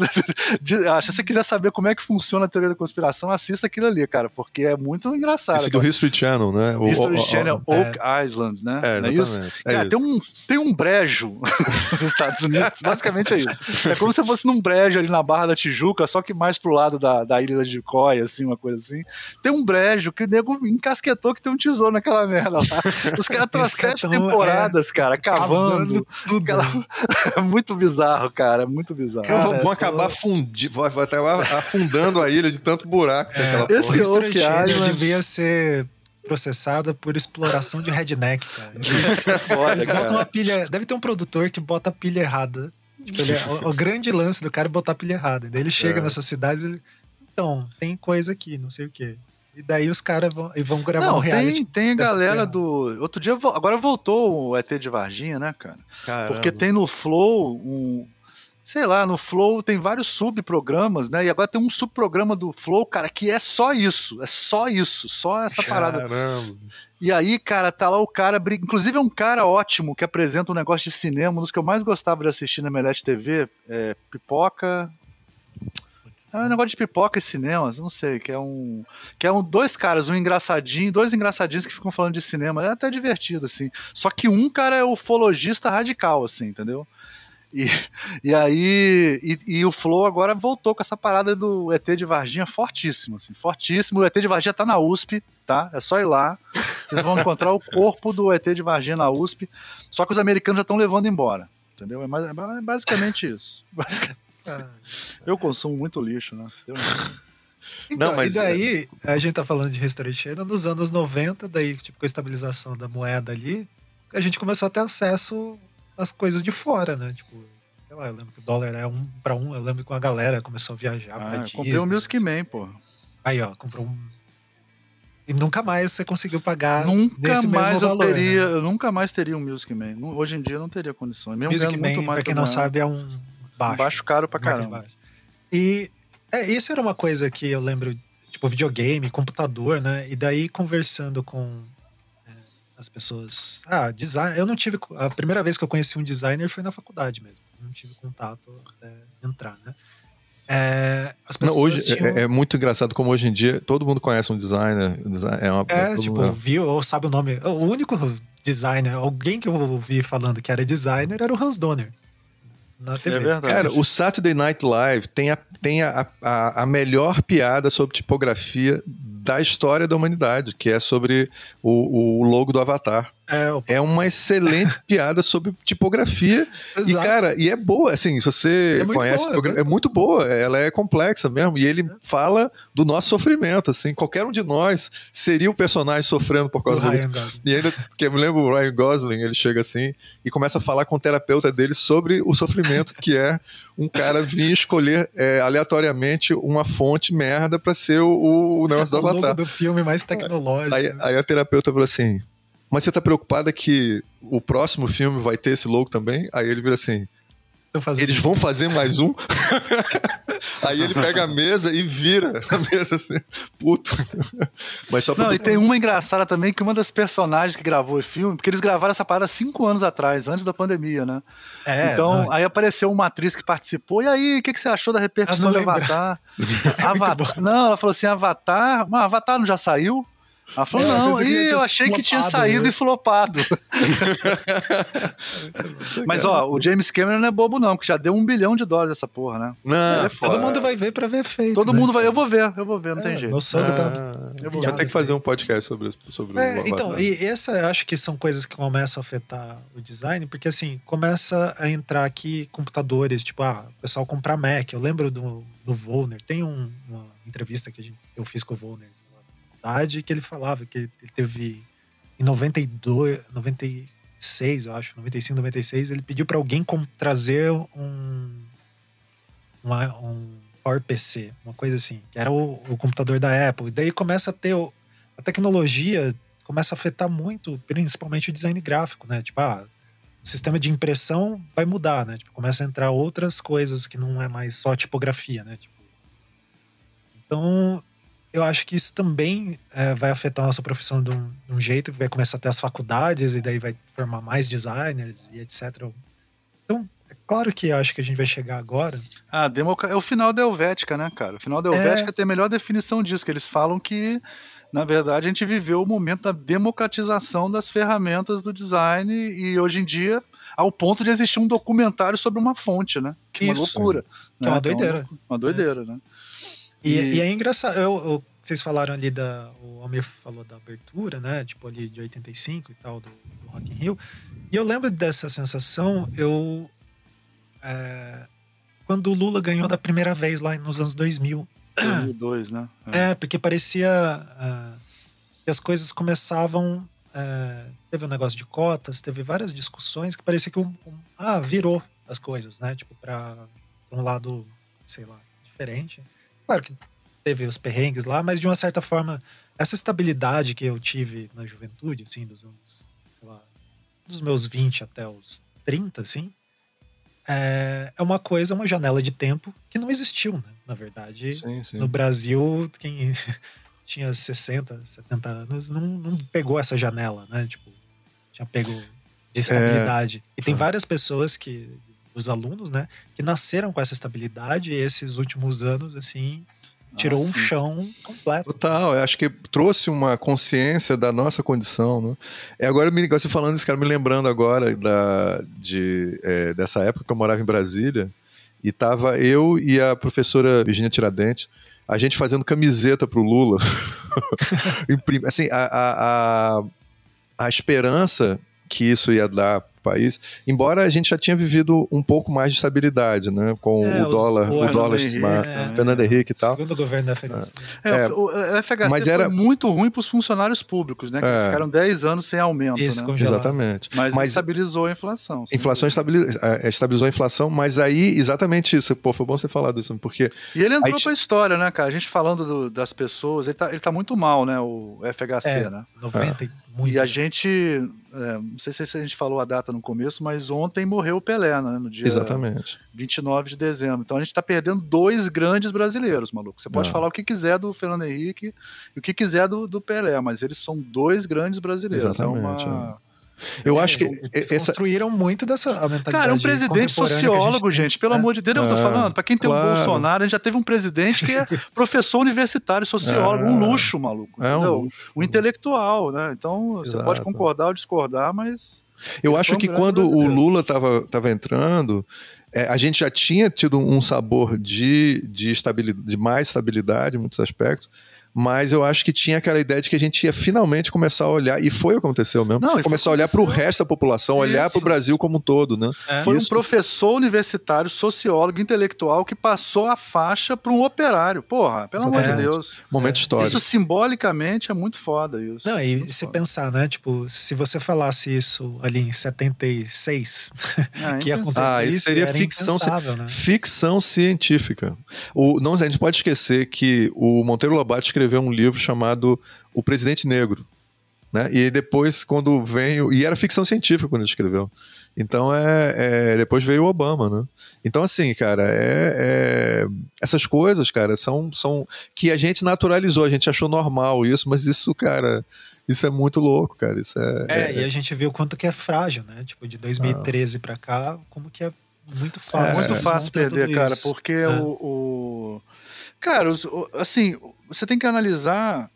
De, se você quiser saber como é que funciona a teoria da conspiração, assista aquilo ali, cara, porque é muito engraçado. Isso do History Channel, né? O, History o, Channel o, Oak é. Island, né? É, é isso? É cara, isso. Tem, um, tem um brejo <laughs> nos Estados Unidos, basicamente é isso. É como se fosse num brejo ali na Barra da Tijuca, só que mais pro lado da, da ilha de Coy, assim, uma coisa assim. Tem um brejo que o nego encasquetou que tem um tesouro naquela merda lá. Os caras estão às sete temporadas, é, cara, cavando. cavando aquela... é <laughs> muito bizarro, cara. É muito bizarro. Cara, vão acabar fundi... vai, vai afundando a ilha de tanto buraco. É, esse Oak Island devia ser processada por exploração de redneck, cara. <laughs> É foda, Eles botam uma pilha. Deve ter um produtor que bota a pilha errada. Tipo, ele é, o, o, grande lance do cara é botar a pilha errada. Daí ele chega é. nessas cidades e então, tem coisa aqui, não sei o quê. E daí os caras vão, vão gravar não, um reality. Tem, tem a galera do. Outro dia, agora voltou o ET de Varginha, né, cara? Caramba. Porque tem no Flow um. Sei lá, no Flow tem vários subprogramas, né? E agora tem um subprograma do Flow, cara, que é só isso. É só isso. Só essa Caramba. parada. E aí, cara, tá lá o cara. Inclusive, é um cara ótimo que apresenta um negócio de cinema, um dos que eu mais gostava de assistir na Melete TV. É Pipoca. É um negócio de pipoca e cinemas, não sei, que é um. Que é um dois caras, um engraçadinho, dois engraçadinhos que ficam falando de cinema. É até divertido, assim. Só que um cara é ufologista radical, assim, entendeu? E, e aí. E, e, o Flow agora voltou com essa parada do ET de Varginha fortíssimo, assim, fortíssimo. O ET de Varginha tá na USP, tá? É só ir lá. Vocês vão encontrar o corpo do ET de Varginha na USP. Só que os americanos já estão levando embora. Entendeu? É, é basicamente isso. <laughs> Eu consumo muito lixo, né? Eu Então, não, mas... E daí, a gente tá falando de restaurante ainda nos anos 90, daí, tipo, com a estabilização da moeda ali, a gente começou a ter acesso às coisas de fora, né? Tipo, sei lá, eu lembro que o dólar era um para um, eu lembro que uma galera começou a viajar ah, pra Disney. comprei um Music Man, pô. Aí, ó, comprou um... E nunca mais você conseguiu pagar Nunca mais eu valor, teria, né? eu nunca mais teria um Music Man. Hoje em dia eu não teria condições. Mesmo Music Man, muito mais pra quem não sabe, é um baixo. Baixo caro pra caramba. E é, isso era uma coisa que eu lembro, tipo, videogame, computador, né? E daí conversando com é, as pessoas. Ah, design. Eu não tive. A primeira vez que eu conheci um designer foi na faculdade mesmo. Não tive contato até entrar, né? É, não, hoje tinham... é, é, muito engraçado como hoje em dia todo mundo conhece um designer. É, uma, é tipo, mundo... viu ou sabe o nome. O único designer, alguém que eu ouvi falando que era designer era o Hans Donner na TV. É verdade. Cara, o Saturday Night Live tem a, tem a, a, a melhor piada sobre tipografia da história da humanidade, que é sobre o, o logo do Avatar. É, é uma excelente <laughs> piada sobre tipografia. Exato. E, cara, e é boa, assim, se você é conhece, boa, é, é muito boa, ela é complexa mesmo. E ele é. fala do nosso sofrimento, assim, qualquer um de nós seria o personagem sofrendo por causa do. Ryan e ainda, que eu me lembro, o Ryan Gosling, ele chega assim e começa a falar com o terapeuta dele sobre o sofrimento que é um cara vir escolher é, aleatoriamente uma fonte merda para ser o, o negócio do <laughs> Avatar. do filme mais tecnológico. Aí, aí a terapeuta falou assim: mas você tá preocupada que o próximo filme vai ter esse logo também? Aí ele vira assim. Eles vão fazer mais um? <laughs> Aí ele pega a mesa e vira a mesa assim, puto. Mas só pra... Não, e tem uma engraçada também que uma das personagens que gravou o filme, porque eles gravaram essa parada cinco anos atrás, antes da pandemia, né? É, então, não. aí apareceu uma atriz que participou, e aí, o que, que você achou da repercussão do Avatar? <laughs> Avatar? Não, ela falou assim: Avatar, mas Avatar não já saiu? Ela falou, é, não, e eu achei que tinha saído né? e flopado. <laughs> Mas, ó, o James Cameron não é bobo, não, porque já deu um bilhão de dólares essa porra, né? Não, é todo mundo vai ver pra ver feito. Todo né? mundo vai, eu vou ver, eu vou ver, não é, tem jeito. Meu sogro tá. Eu vou já tem que fazer um podcast sobre, sobre é, o Então, e essa eu acho que são coisas que começam a afetar o design, porque assim, começa a entrar aqui computadores, tipo, ah, o pessoal comprar Mac. Eu lembro do, do Volner, tem um, uma entrevista que gente, eu fiz com o Volner faculdade que ele falava que ele teve em 92, 96, eu acho, 95, 96, ele pediu para alguém trazer um, uma, um PowerPC, uma coisa assim, que era o, o computador da Apple. E daí começa a ter o, a tecnologia começa a afetar muito, principalmente o design gráfico, né? Tipo, ah, o sistema de impressão vai mudar, né? Tipo, começa a entrar outras coisas que não é mais só tipografia, né? Tipo, então, eu acho que isso também é, vai afetar a nossa profissão de um, de um, jeito, vai começar a ter as faculdades e daí vai formar mais designers e etc. Então, é claro que acho que a gente vai chegar agora. Ah, democ... é o final da Helvética, né, cara? O final da Helvética é... tem a melhor definição disso, que eles falam que na verdade, a gente viveu o momento da democratização das ferramentas do design e hoje em dia, ao ponto de existir um documentário sobre uma fonte, né? Que é uma loucura. Que é uma doideira. É uma, uma doideira, é. né? E, e... e, é engraçado, eu, eu, vocês falaram ali da. O Almir falou da abertura, né? Tipo ali de 85 e tal, do, do Rock in Rio. E eu lembro dessa sensação, eu. É, quando o Lula ganhou da primeira vez lá nos anos 2000. 2002, né? É, é porque parecia uh, que as coisas começavam. Uh, teve um negócio de cotas, teve várias discussões que parecia que um, um ah, virou as coisas, né? Tipo, para um lado, sei lá, diferente. Claro que teve os perrengues lá, mas de uma certa forma, essa estabilidade que eu tive na juventude, assim, dos anos, sei lá, dos meus 20 até os 30, assim, é, é uma coisa, uma janela de tempo que não existiu, né? Na verdade, sim, sim. no Brasil, quem <laughs> tinha 60, 70 anos não, não pegou essa janela, né? Tipo, tinha pego de estabilidade. É... E tem várias pessoas que, os alunos, né, que nasceram com essa estabilidade e esses últimos anos, assim, tirou ah, um chão completo. Total, eu acho que trouxe uma consciência da nossa condição, né? É agora me você falando isso, cara, me lembrando agora da, de, é, dessa época que eu morava em Brasília e tava eu e a professora Virginia Tiradentes, a gente fazendo camiseta pro Lula. <laughs> assim, a, a, a, a esperança que isso ia dar país, embora a gente já tinha vivido um pouco mais de estabilidade, né, com é, o dólar, o, o dólar estimado, é, Fernando Henrique e tal. Segundo o governo da FHC. É, é, o, o FHC mas era muito ruim para os funcionários públicos, né, que é. ficaram 10 anos sem aumento, Isso, né? Exatamente. Mas, mas estabilizou a inflação. Inflação estabilizou, é, estabilizou a inflação, mas aí exatamente isso, pô, foi bom você falar disso, porque E ele entrou para a história, né, cara? A gente falando do, das pessoas, ele tá, ele tá muito mal, né, o FHC, é, né? 90 muito. E a gente, é, não sei se a gente falou a data no começo, mas ontem morreu o Pelé, né? No dia Exatamente. 29 de dezembro. Então a gente está perdendo dois grandes brasileiros, maluco. Você pode é. falar o que quiser do Fernando Henrique e o que quiser do, do Pelé, mas eles são dois grandes brasileiros. Exatamente. É uma... É. Eu é, acho que. Essa... construíram muito dessa mentalidade. Cara, um presidente sociólogo, gente, gente, pelo é. amor de Deus, eu tô é, falando. Pra quem tem claro. o Bolsonaro, a gente já teve um presidente que é <laughs> professor universitário, sociólogo, um luxo, maluco. É um, luxo. intelectual, né? Então, Exato. você pode concordar ou discordar, mas. Eu acho que quando brasileiro. o Lula tava, tava entrando, é, a gente já tinha tido um sabor de, de, estabilidade, de mais estabilidade em muitos aspectos mas eu acho que tinha aquela ideia de que a gente ia finalmente começar a olhar, e foi o que aconteceu mesmo, Não, começar a olhar para o resto da população, Isso. olhar para o Brasil como um todo, né? É. Foi Isso. um professor universitário, sociólogo, intelectual que passou a faixa para um operário. Porra, pelo Exatamente. amor de Deus. Momento é. histórico. Isso simbolicamente é muito foda isso. Não, e muito se foda. pensar, né, tipo, se você falasse isso ali em 76, é, <laughs> que ia acontecer ah, isso seria ficção, né? ficção científica. O, não, a gente pode esquecer que o Monteiro Lobato escreveu escreveu um livro chamado O Presidente Negro. Né? E depois, quando veio. E era ficção científica quando ele escreveu. Então, é, é depois veio o Obama, né? Então, assim, cara, é, é, essas coisas, cara, são, são que a gente naturalizou, a gente achou normal isso, mas isso, cara, isso é muito louco, cara. Isso é, é, é, e a gente viu quanto que é frágil, né? Tipo, de 2013 ah. para cá, como que é muito fácil. É muito fácil perder, cara, porque é. o, o, Cara, os, assim, você tem que analisar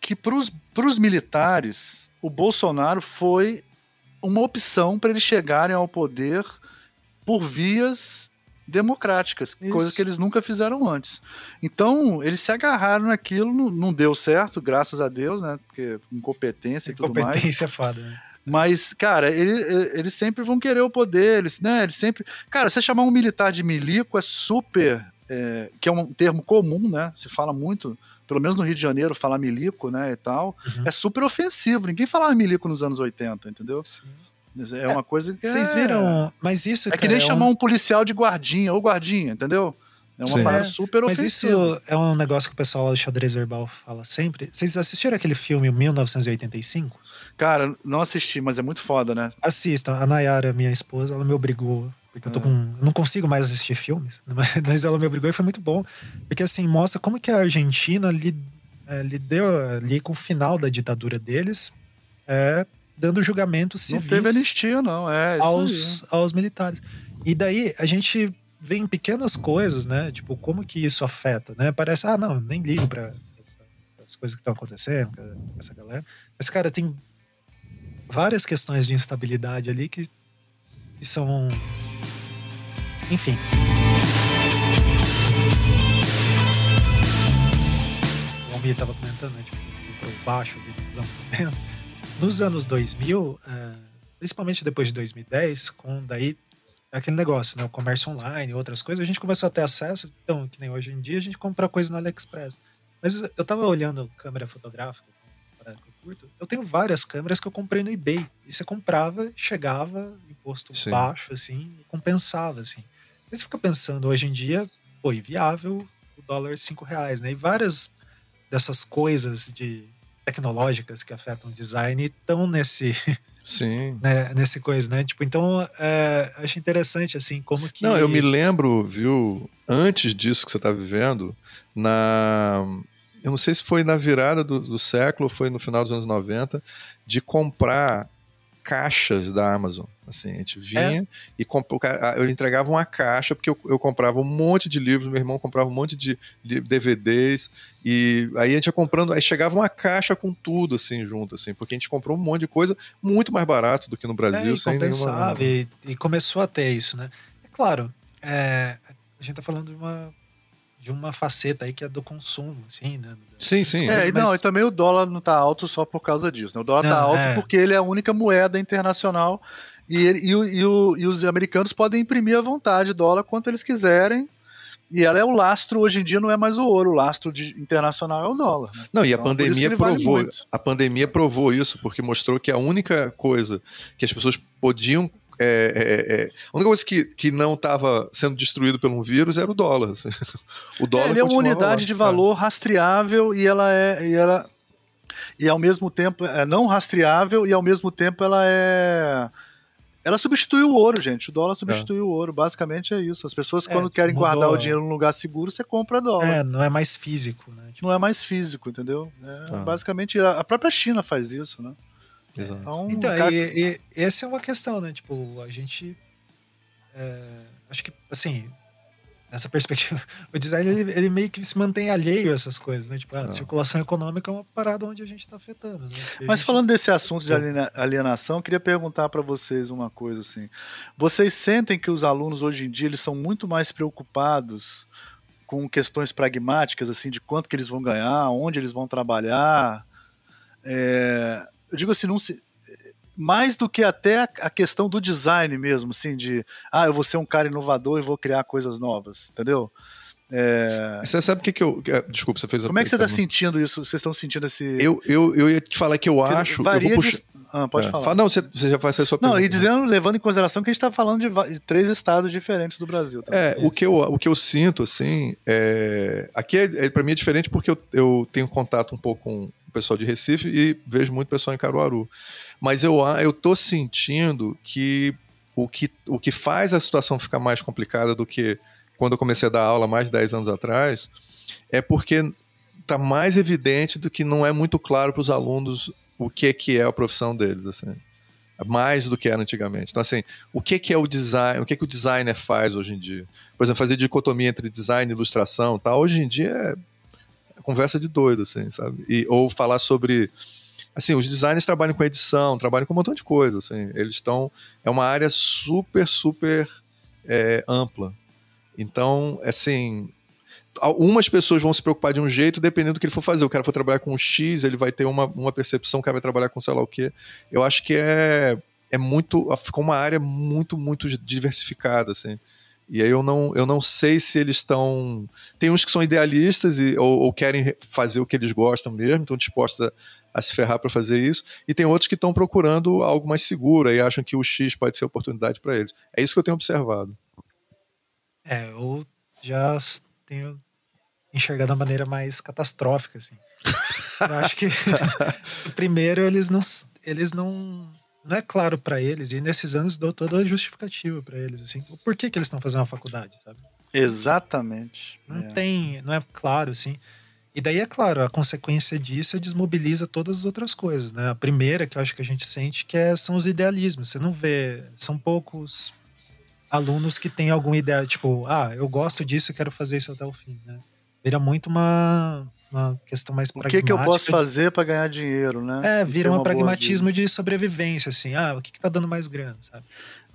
que para os militares, o Bolsonaro foi uma opção para eles chegarem ao poder por vias democráticas, Isso. coisa que eles nunca fizeram antes. Então, eles se agarraram naquilo, não, deu certo, graças a Deus, né? Porque incompetência e tudo mais. Incompetência é foda, né? Mas, cara, ele, eles sempre vão querer o poder, eles, né? Eles sempre. Cara, você chamar um militar de milico é super é, que é um termo comum, né? Se fala muito, pelo menos no Rio de Janeiro, falar milico, né, e tal, uhum. é super ofensivo. Ninguém falava milico nos anos 80, entendeu? Sim. É uma coisa que Vocês é... viram, mas isso É que nem é chamar um... um policial de guardinha, ou guardinha, entendeu? É uma Sim. parada super Mas isso é um negócio que o pessoal do xadrez verbal fala sempre. Vocês assistiram aquele filme 1985? Cara, não assisti, mas é muito foda, né? Assista. A Nayara, minha esposa, ela me obrigou. Porque eu tô é. com. Não consigo mais assistir filmes, <laughs> mas ela me obrigou e foi muito bom. Porque assim, mostra como que a Argentina li, é, lidou ali com o final da ditadura deles, é, dando julgamentos civis. Não teve anistia, não, é. Aos, aos militares. E daí a gente vê em pequenas coisas, né? Tipo, como que isso afeta, né? Parece, ah, não, nem ligo para as coisas que estão acontecendo com essa galera. Mas, cara, tem várias questões de instabilidade ali que, que são. Enfim. O Almir estava comentando, né? Tipo, comprou baixo nos anos 90. Nos anos 2000, é, principalmente depois de 2010, com daí aquele negócio, né? O comércio online, outras coisas, a gente começou a ter acesso. Então, que nem hoje em dia, a gente compra coisa no AliExpress. Mas eu tava olhando câmera fotográfica curto. Eu tenho várias câmeras que eu comprei no eBay. E você comprava, chegava, imposto Sim. baixo, assim, compensava, assim. Aí você fica pensando, hoje em dia, pô, inviável o dólar cinco reais, né? E várias dessas coisas de tecnológicas que afetam o design estão nesse Sim. <laughs> Né, nesse coisa, né? Tipo, então, é, acho interessante, assim, como que... Não, eu me lembro, viu, antes disso que você está vivendo, na... Eu não sei se foi na virada do, do século foi no final dos anos 90, de comprar caixas da Amazon. Assim, a gente vinha é. e eu entregava uma caixa, porque eu, eu, comprava um monte de livros, meu irmão comprava um monte de, de, DVDs, e aí a gente ia comprando, aí chegava uma caixa com tudo, assim, junto, assim, porque a gente comprou um monte de coisa muito mais barato do que no Brasil, é, sem nenhuma... E, e começou a ter isso, né? É claro, é, a gente tá falando de uma de uma faceta aí que é do consumo, assim, né? Sim, sim. É, mas... não, e também o dólar não tá alto só por causa disso, né? O dólar não, tá alto é. porque ele é a única moeda internacional e, ele, e, e, e, os americanos podem imprimir à vontade dólar quanto eles quiserem. E ela é o lastro, hoje em dia não é mais o ouro, o lastro de, internacional é o dólar. Né? Não, e a então, pandemia provou, vale a pandemia provou isso, porque mostrou que a única coisa que as pessoas podiam é, é, é, a única coisa que, que não estava sendo destruído por um vírus era o dólar. Assim. O dólar é, ele é uma unidade lá. de valor rastreável e ela é e ela e ao mesmo tempo é não rastreável e ao mesmo tempo ela é ela substitui o ouro, gente. O dólar substitui é. o ouro. Basicamente é isso. As pessoas, quando querem mudou. guardar o dinheiro num lugar seguro, você compra dólar. É, não é mais físico, né? Tipo... Não é mais físico, entendeu? É, ah. Basicamente, a própria China faz isso, né? Exato. Então, então cara... e, e, essa é uma questão, né? Tipo, a gente. É, acho que, assim, nessa perspectiva, <laughs> o design ele, ele, meio que se mantém alheio a essas coisas, né? Tipo, a ah. circulação econômica é uma parada onde a gente está afetando. Né? Mas gente... falando desse assunto de alienação, eu queria perguntar para vocês uma coisa assim. Vocês sentem que os alunos hoje em dia eles são muito mais preocupados com questões pragmáticas, assim, de quanto que eles vão ganhar, onde eles vão trabalhar? É, eu digo assim, não se, mais do que até a questão do design mesmo, assim, de ah, eu vou ser um cara inovador e vou criar coisas novas, entendeu? É... Você sabe o que, que eu. É, desculpa, você fez a Como é que você está sentindo isso? Vocês estão sentindo esse. Eu, eu, eu ia te falar que eu acho. Varia eu vou puxar... de... Ah, pode é. falar. Fala, não, você, você já faz a sua pergunta. Não, e dizendo, levando em consideração que a gente está falando de, de, três estados diferentes do Brasil. Tá? É, o que, eu, o que eu sinto, assim, é... aqui é, é para mim é diferente porque eu, eu tenho contato um pouco com o pessoal de Recife e vejo muito pessoal em Caruaru. Mas eu, eu tô sentindo que o que, o que faz a situação ficar mais complicada do que quando eu comecei a dar aula mais de 10 anos atrás é porque está mais evidente do que não é muito claro para os alunos o que, que é a profissão deles. Assim mais do que era antigamente. Então, assim, o que, que é o design, o que, que o designer faz hoje em dia? Por exemplo, fazer dicotomia entre design e ilustração, tá? hoje em dia é conversa de doido, assim, sabe? E, ou falar sobre assim, os designers trabalham com edição, trabalham com um montão de coisa, assim, eles estão, é uma área super, super é, ampla. Então, assim, algumas pessoas vão se preocupar de um jeito dependendo do que ele for fazer. O cara for trabalhar com X, ele vai ter uma, uma percepção, o cara vai trabalhar com sei lá o quê. Eu acho que é, é muito, ficou uma área muito, muito diversificada, assim. E aí eu não, eu não sei se eles estão. Tem uns que são idealistas e, ou, ou, querem fazer o que eles gostam mesmo, estão dispostos a, a se ferrar para fazer isso, e tem outros que estão procurando algo mais seguro e acham que o X pode ser oportunidade para eles. É isso que eu tenho observado. É, eu já tenho enxergado da maneira mais catastrófica, assim. <laughs> Eu acho que <laughs> primeiro eles não eles não não é claro para eles e nesses anos dou toda a justificativa para eles assim, por que que eles estão fazendo uma faculdade, sabe? Exatamente. Não é. tem, não é claro assim. E daí é claro, a consequência disso é desmobiliza todas as outras coisas, né? A primeira que eu acho que a gente sente que é, são os idealismos. Você não vê, são poucos alunos que têm alguma ideia, tipo, ah, eu gosto disso, quero fazer isso até o fim, né? Vira muito uma uma questão mais pragmática. O que, que eu posso fazer para ganhar dinheiro, né? É, vira um pragmatismo de sobrevivência, assim. Ah, o que, que tá dando mais grana, sabe?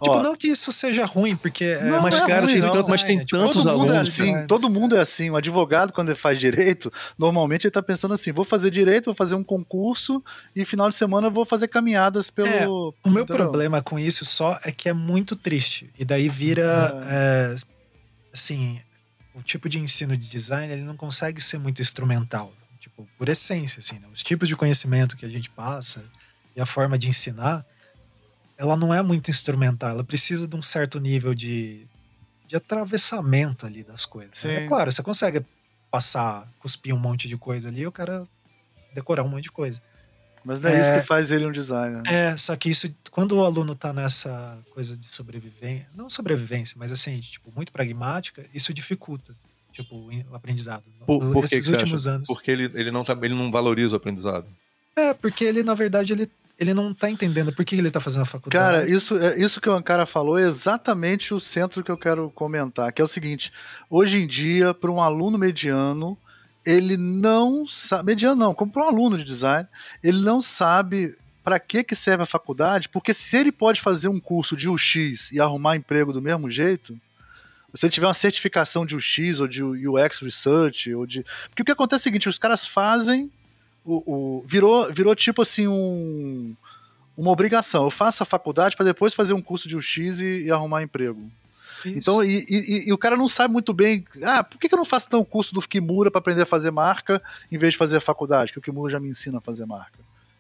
Tipo, Ó, não que isso seja ruim, porque. É não, mas, é cara, ruim, tem, não, tanto, mas tem tipo, tantos todo alunos. É assim, né? Todo mundo é assim. O advogado, quando ele faz direito, normalmente ele tá pensando assim: vou fazer direito, vou fazer um concurso e final de semana eu vou fazer caminhadas pelo. É, o meu problema com isso só é que é muito triste. E daí vira. É. É, assim, o tipo de ensino de design ele não consegue ser muito instrumental, tipo, por essência, assim, né? os tipos de conhecimento que a gente passa e a forma de ensinar, ela não é muito instrumental, ela precisa de um certo nível de, de atravessamento ali das coisas. Né? É claro, você consegue passar, cuspir um monte de coisa ali, o cara decorar um monte de coisa. Mas não é, é, isso que faz ele um designer. Né? É, só que isso, quando o aluno tá nessa coisa de sobrevivência, não sobrevivência, mas assim, tipo, muito pragmática, isso dificulta, tipo, o aprendizado. Por, por que, que últimos anos. Porque ele, ele, não tá, ele não valoriza o aprendizado. É, porque ele, na verdade, ele, ele não tá entendendo por que ele tá fazendo a faculdade. Cara, isso, é, isso que o Ankara falou é exatamente o centro que eu quero comentar, que é o seguinte, hoje em dia, para um aluno mediano, ele não sabe, mediano não, como para um aluno de design, ele não sabe para que, que serve a faculdade, porque se ele pode fazer um curso de UX e arrumar emprego do mesmo jeito, se ele tiver uma certificação de UX ou de UX Research, ou de. Porque o que acontece é o seguinte: os caras fazem. O, o virou, virou tipo assim um, uma obrigação. Eu faço a faculdade para depois fazer um curso de UX e, e arrumar emprego. Isso. Então, e, e, e, o cara não sabe muito bem. Ah, por que, que eu não faço então o curso do Kimura para aprender a fazer marca em vez de fazer a faculdade? Que o Kimura já me ensina a fazer marca.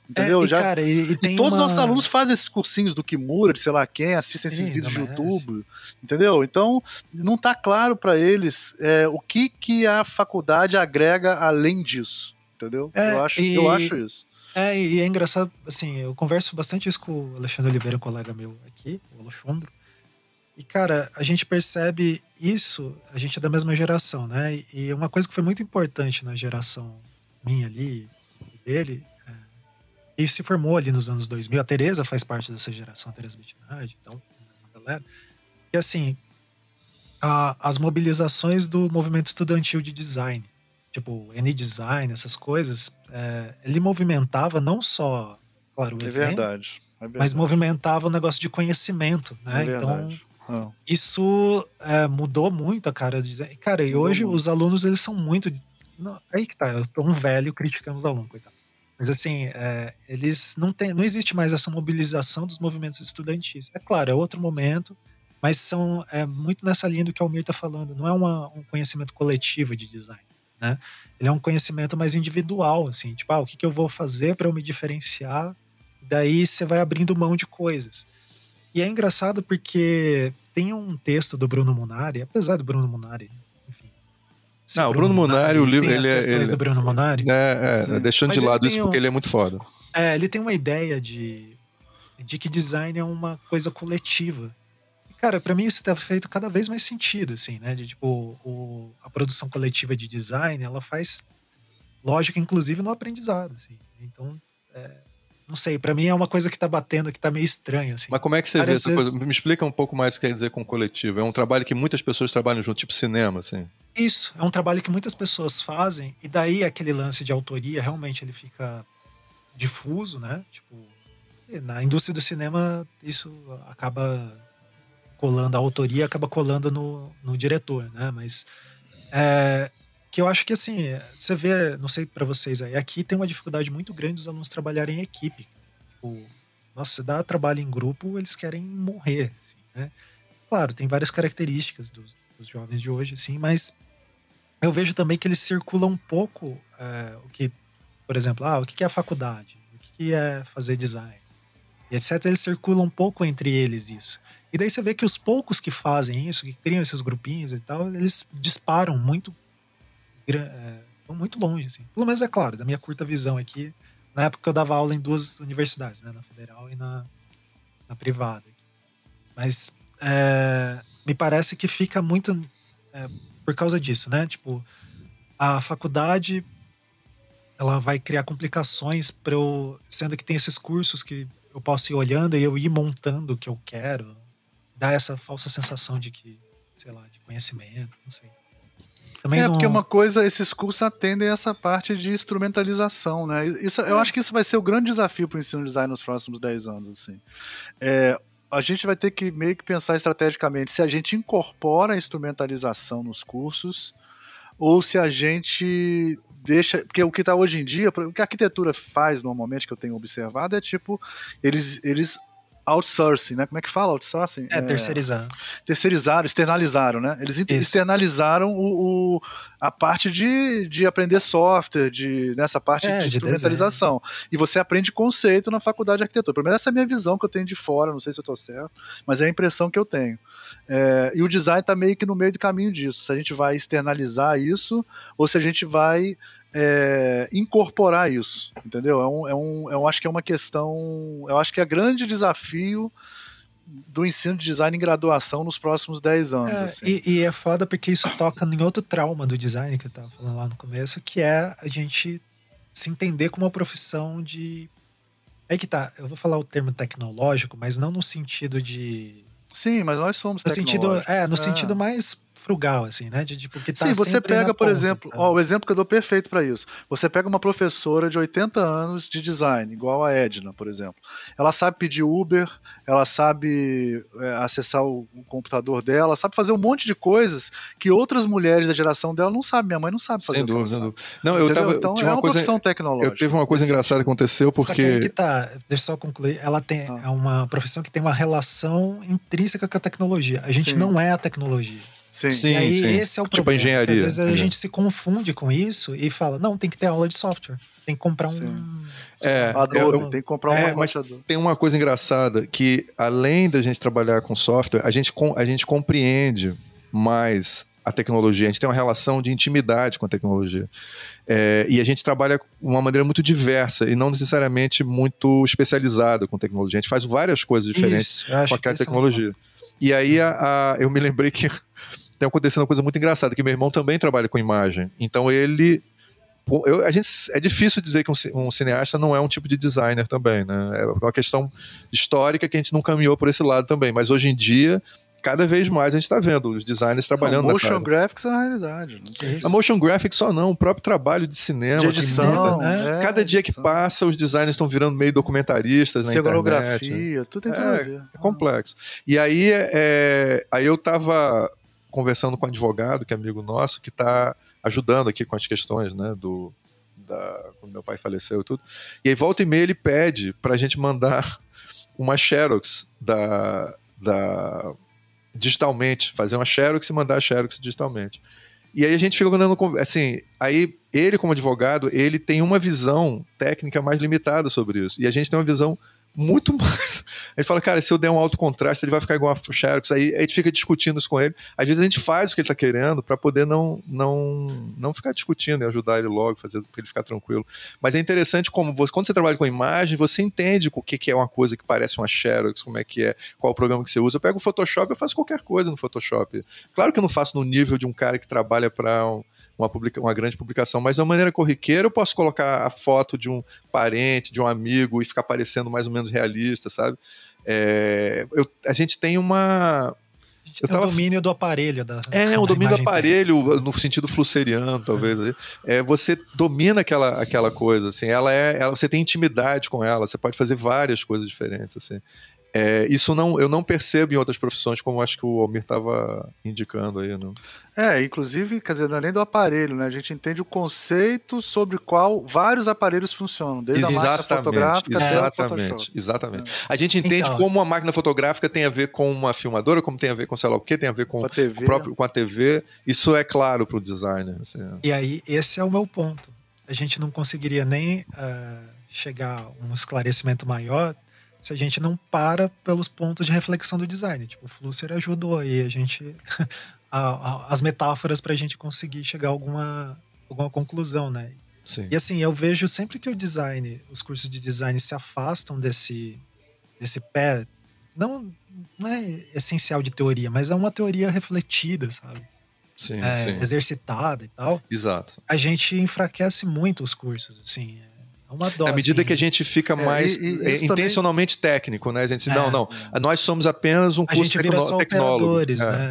Entendeu? É, e, já, cara, e, e todos os nossos alunos fazem esses cursinhos do Kimura, de sei lá quem, assistem Sim, esses vídeos de YouTube. Entendeu? Então, não tá claro para eles é, o que, que a faculdade agrega além disso. Entendeu? É, eu, acho, eu acho isso. É, e é engraçado, assim, eu converso bastante isso com o Alexandre Oliveira, um colega meu aqui, o Alexandre. E, cara, a gente percebe isso, a gente é da mesma geração, né? E uma coisa que foi muito importante na geração minha ali, dele, é, e se formou ali nos anos 2000, a Tereza faz parte dessa geração, a Tereza Bettinardi, então, a galera. E, assim, a, as mobilizações do movimento estudantil de design, tipo, N-Design, essas coisas, é, ele movimentava não só, claro, o é evento, verdade, é verdade. mas movimentava o negócio de conhecimento, né? É então ah. Isso é, mudou muito a cara de dizer. Cara, e hoje os alunos eles são muito. Não, aí que tá, eu tô um velho criticando os alunos, coitado. Mas assim, é, eles não tem, não existe mais essa mobilização dos movimentos estudantis. É claro, é outro momento, mas são é muito nessa linha do que o Almir está falando. Não é uma, um conhecimento coletivo de design, né? Ele é um conhecimento mais individual, assim, tipo, ah, o que, que eu vou fazer para eu me diferenciar? Daí você vai abrindo mão de coisas. E é engraçado porque tem um texto do Bruno Munari, apesar do Bruno Munari, enfim. Não, o Bruno, Bruno Munari, o livro, ele é. Ele, do Bruno Munari. É, é deixando Mas de lado isso um, porque ele é muito foda. É, ele tem uma ideia de, de que design é uma coisa coletiva. Cara, para mim isso está feito cada vez mais sentido, assim, né? De tipo, o, a produção coletiva de design, ela faz lógica, inclusive, no aprendizado, assim. Então, é, não sei, para mim é uma coisa que tá batendo, que tá meio estranho, assim. Mas como é que você Várias vê essa vezes... coisa? Me explica um pouco mais o que quer dizer com coletivo. É um trabalho que muitas pessoas trabalham junto, tipo cinema, assim. Isso, é um trabalho que muitas pessoas fazem, e daí aquele lance de autoria realmente ele fica difuso, né? Tipo, na indústria do cinema isso acaba colando, a autoria acaba colando no, no diretor, né? Mas é, que eu acho que assim, você vê, não sei para vocês aí, aqui tem uma dificuldade muito grande dos alunos trabalharem em equipe. Tipo, nossa, você dá trabalho em grupo, eles querem morrer, assim, né? Claro, tem várias características dos, dos, jovens de hoje, assim, mas eu vejo também que eles circulam um pouco é, o que, por exemplo, ah, o que é a faculdade, o que é fazer design, e etc. Eles circulam um pouco entre eles isso. E daí você vê que os poucos que fazem isso, que criam esses grupinhos e tal, eles disparam muito é, muito longe, assim. Pelo menos é claro, da minha curta visão aqui, na época eu dava aula em duas universidades, né, na federal e na, na privada. Mas é, me parece que fica muito é, por causa disso, né? Tipo, a faculdade ela vai criar complicações para eu, sendo que tem esses cursos que eu posso ir olhando e eu ir montando o que eu quero, dá essa falsa sensação de que, sei lá, de conhecimento, não sei. Também é, não... porque uma coisa, esses cursos atendem essa parte de instrumentalização, né? Isso, é. Eu acho que isso vai ser o grande desafio para o ensino design nos próximos 10 anos, assim. É, a gente vai ter que meio que pensar estrategicamente se a gente incorpora a instrumentalização nos cursos ou se a gente deixa. Porque o que está hoje em dia, o que a arquitetura faz normalmente, que eu tenho observado, é tipo, eles, eles outsourcing, né? Como é que fala outsourcing? É, é terceirizaram. Terceirizaram, externalizaram, né? Eles Isso. externalizaram o, o, a parte de, de aprender software, de, nessa parte é, de, de instrumentalização. E você aprende conceito na faculdade de arquitetura. Pelo menos essa é a minha visão que eu tenho de fora, não sei se eu estou certo, mas é a impressão que eu tenho. É, e o design está meio que no meio do caminho disso. Se a gente vai externalizar isso ou se a gente vai é, incorporar isso, entendeu? É um, é um, eu acho que é uma questão, eu acho que é grande desafio do ensino de design em graduação nos próximos 10 anos. É, assim. e, e, é foda porque isso toca em outro trauma do design que eu tava falando lá no começo, que é a gente se entender como uma profissão de. Aí que tá, eu vou falar o termo tecnológico, mas não no sentido de. Sim, mas nós somos no sentido É, no é. sentido mais frugal, assim, né? De, de, porque tá Sim, você pega, por ponta, exemplo, ó, o exemplo que eu dou perfeito para isso. Você pega uma professora de 80 anos de design, igual a Edna, por exemplo. Ela sabe pedir Uber, ela sabe é, acessar o, o, computador dela, sabe fazer um monte de coisas que outras mulheres da geração dela não sabem. Minha mãe não sabe fazer. Sem dúvida, sem dúvida. Não, eu tava, então é uma, coisa, profissão tecnológica. Eu teve uma coisa engraçada que aconteceu porque. Só que tá, deixa eu só concluir. Ela tem ah. é uma profissão que tem uma relação intrínseca com a tecnologia. A gente Sim. não é a tecnologia. Sim, sim, e aí sim. esse é o tipo problema. Tipo engenharia. Às vezes a gente se confunde com isso e fala, não, tem que ter aula de software. Tem que comprar um. É, eu, tem que comprar um é, mas tem uma coisa engraçada que, além da gente trabalhar com software, a gente, a gente compreende mais a tecnologia, a gente tem uma relação de intimidade com a tecnologia. É, e a gente trabalha de uma maneira muito diversa e não necessariamente muito especializada com tecnologia. A gente faz várias coisas diferentes Isso, com aquela tecnologia. É e aí a, a, eu me lembrei que <laughs> tem acontecendo uma coisa muito engraçada, que meu irmão também trabalha com imagem. Então ele. Eu, a gente, é difícil dizer que um, um, cineasta não é um tipo de designer também, né? É uma questão histórica que a gente não caminhou por esse lado também. Mas hoje em dia, cada vez mais a gente está vendo os designers trabalhando não, motion graphics é uma realidade. A motion graphics só não, o próprio trabalho de cinema. De edição. Né? cada dia que passa, os designers estão virando meio documentaristas na internet. tudo tem é, é complexo. E aí, é, aí eu estava conversando com um advogado, que é amigo nosso, que está ajudando aqui com as questões né, do, da, quando meu pai faleceu e tudo. E aí volta e meia ele pede para a gente mandar uma xerox da, da digitalmente, fazer uma xerox e mandar a xerox digitalmente. E aí a gente fica andando assim, aí ele como advogado, ele tem uma visão técnica mais limitada sobre isso. E a gente tem uma visão muito <laughs> mais. A gente fala, cara, se eu der um alto contraste, ele vai ficar igual a Xerox. Aí a gente fica discutindo isso com ele. Às vezes a gente faz o que ele está querendo para poder não, não, não ficar discutindo e ajudar ele logo, fazer para ele ficar tranquilo. Mas é interessante como você, quando você trabalha com imagem, você entende o que, que é uma coisa que parece uma Xerox, como é que é, qual o programa que você usa. Eu pego o Photoshop, eu faço qualquer coisa no Photoshop. Claro que eu não faço no nível de um cara que trabalha para um, uma, publica, uma grande publicação, mas de uma maneira corriqueira eu posso colocar a foto de um parente, de um amigo e ficar parecendo mais ou menos realista, sabe? É, eu, a gente tem uma. Eu tava... o domínio do aparelho. Da, é, o domínio do aparelho, no sentido flusseriano, talvez. É. é. você domina aquela, aquela coisa, assim, ela é. Ela, você tem intimidade com ela, você pode fazer várias coisas diferentes, assim. É, isso não, eu não percebo em outras profissões, como acho que o Almir estava indicando aí. Não? É, inclusive, quer dizer, além do aparelho, né? A gente entende o conceito sobre qual vários aparelhos funcionam, desde exatamente, a máquina fotográfica exatamente, exatamente. É. A gente entende então, como a máquina fotográfica tem a ver com uma filmadora, como tem a ver com sei lá o que, tem a ver com, com a TV. Próprio, com a TV. Isso é claro para o designer. Assim. E aí, esse é o meu ponto. A gente não conseguiria nem uh, chegar a um esclarecimento maior se a gente não para pelos pontos de reflexão do design. Tipo, o Flusser ajudou aí a gente. <laughs> a, a, as metáforas para a gente conseguir chegar a alguma alguma conclusão, né? Sim. E assim, eu vejo sempre que o design, os cursos de design se afastam desse, desse pé, não, não é essencial de teoria, mas é uma teoria refletida, sabe? Sim, É, sim. exercitada e tal. Exato. A gente enfraquece muito os cursos, assim. É uma dose. À medida que a gente fica mais e- e é, isso intencionalmente técnico, né? A gente diz, É. não, não, nós somos apenas um a curso gente vira tecno- só tecnólogo. É.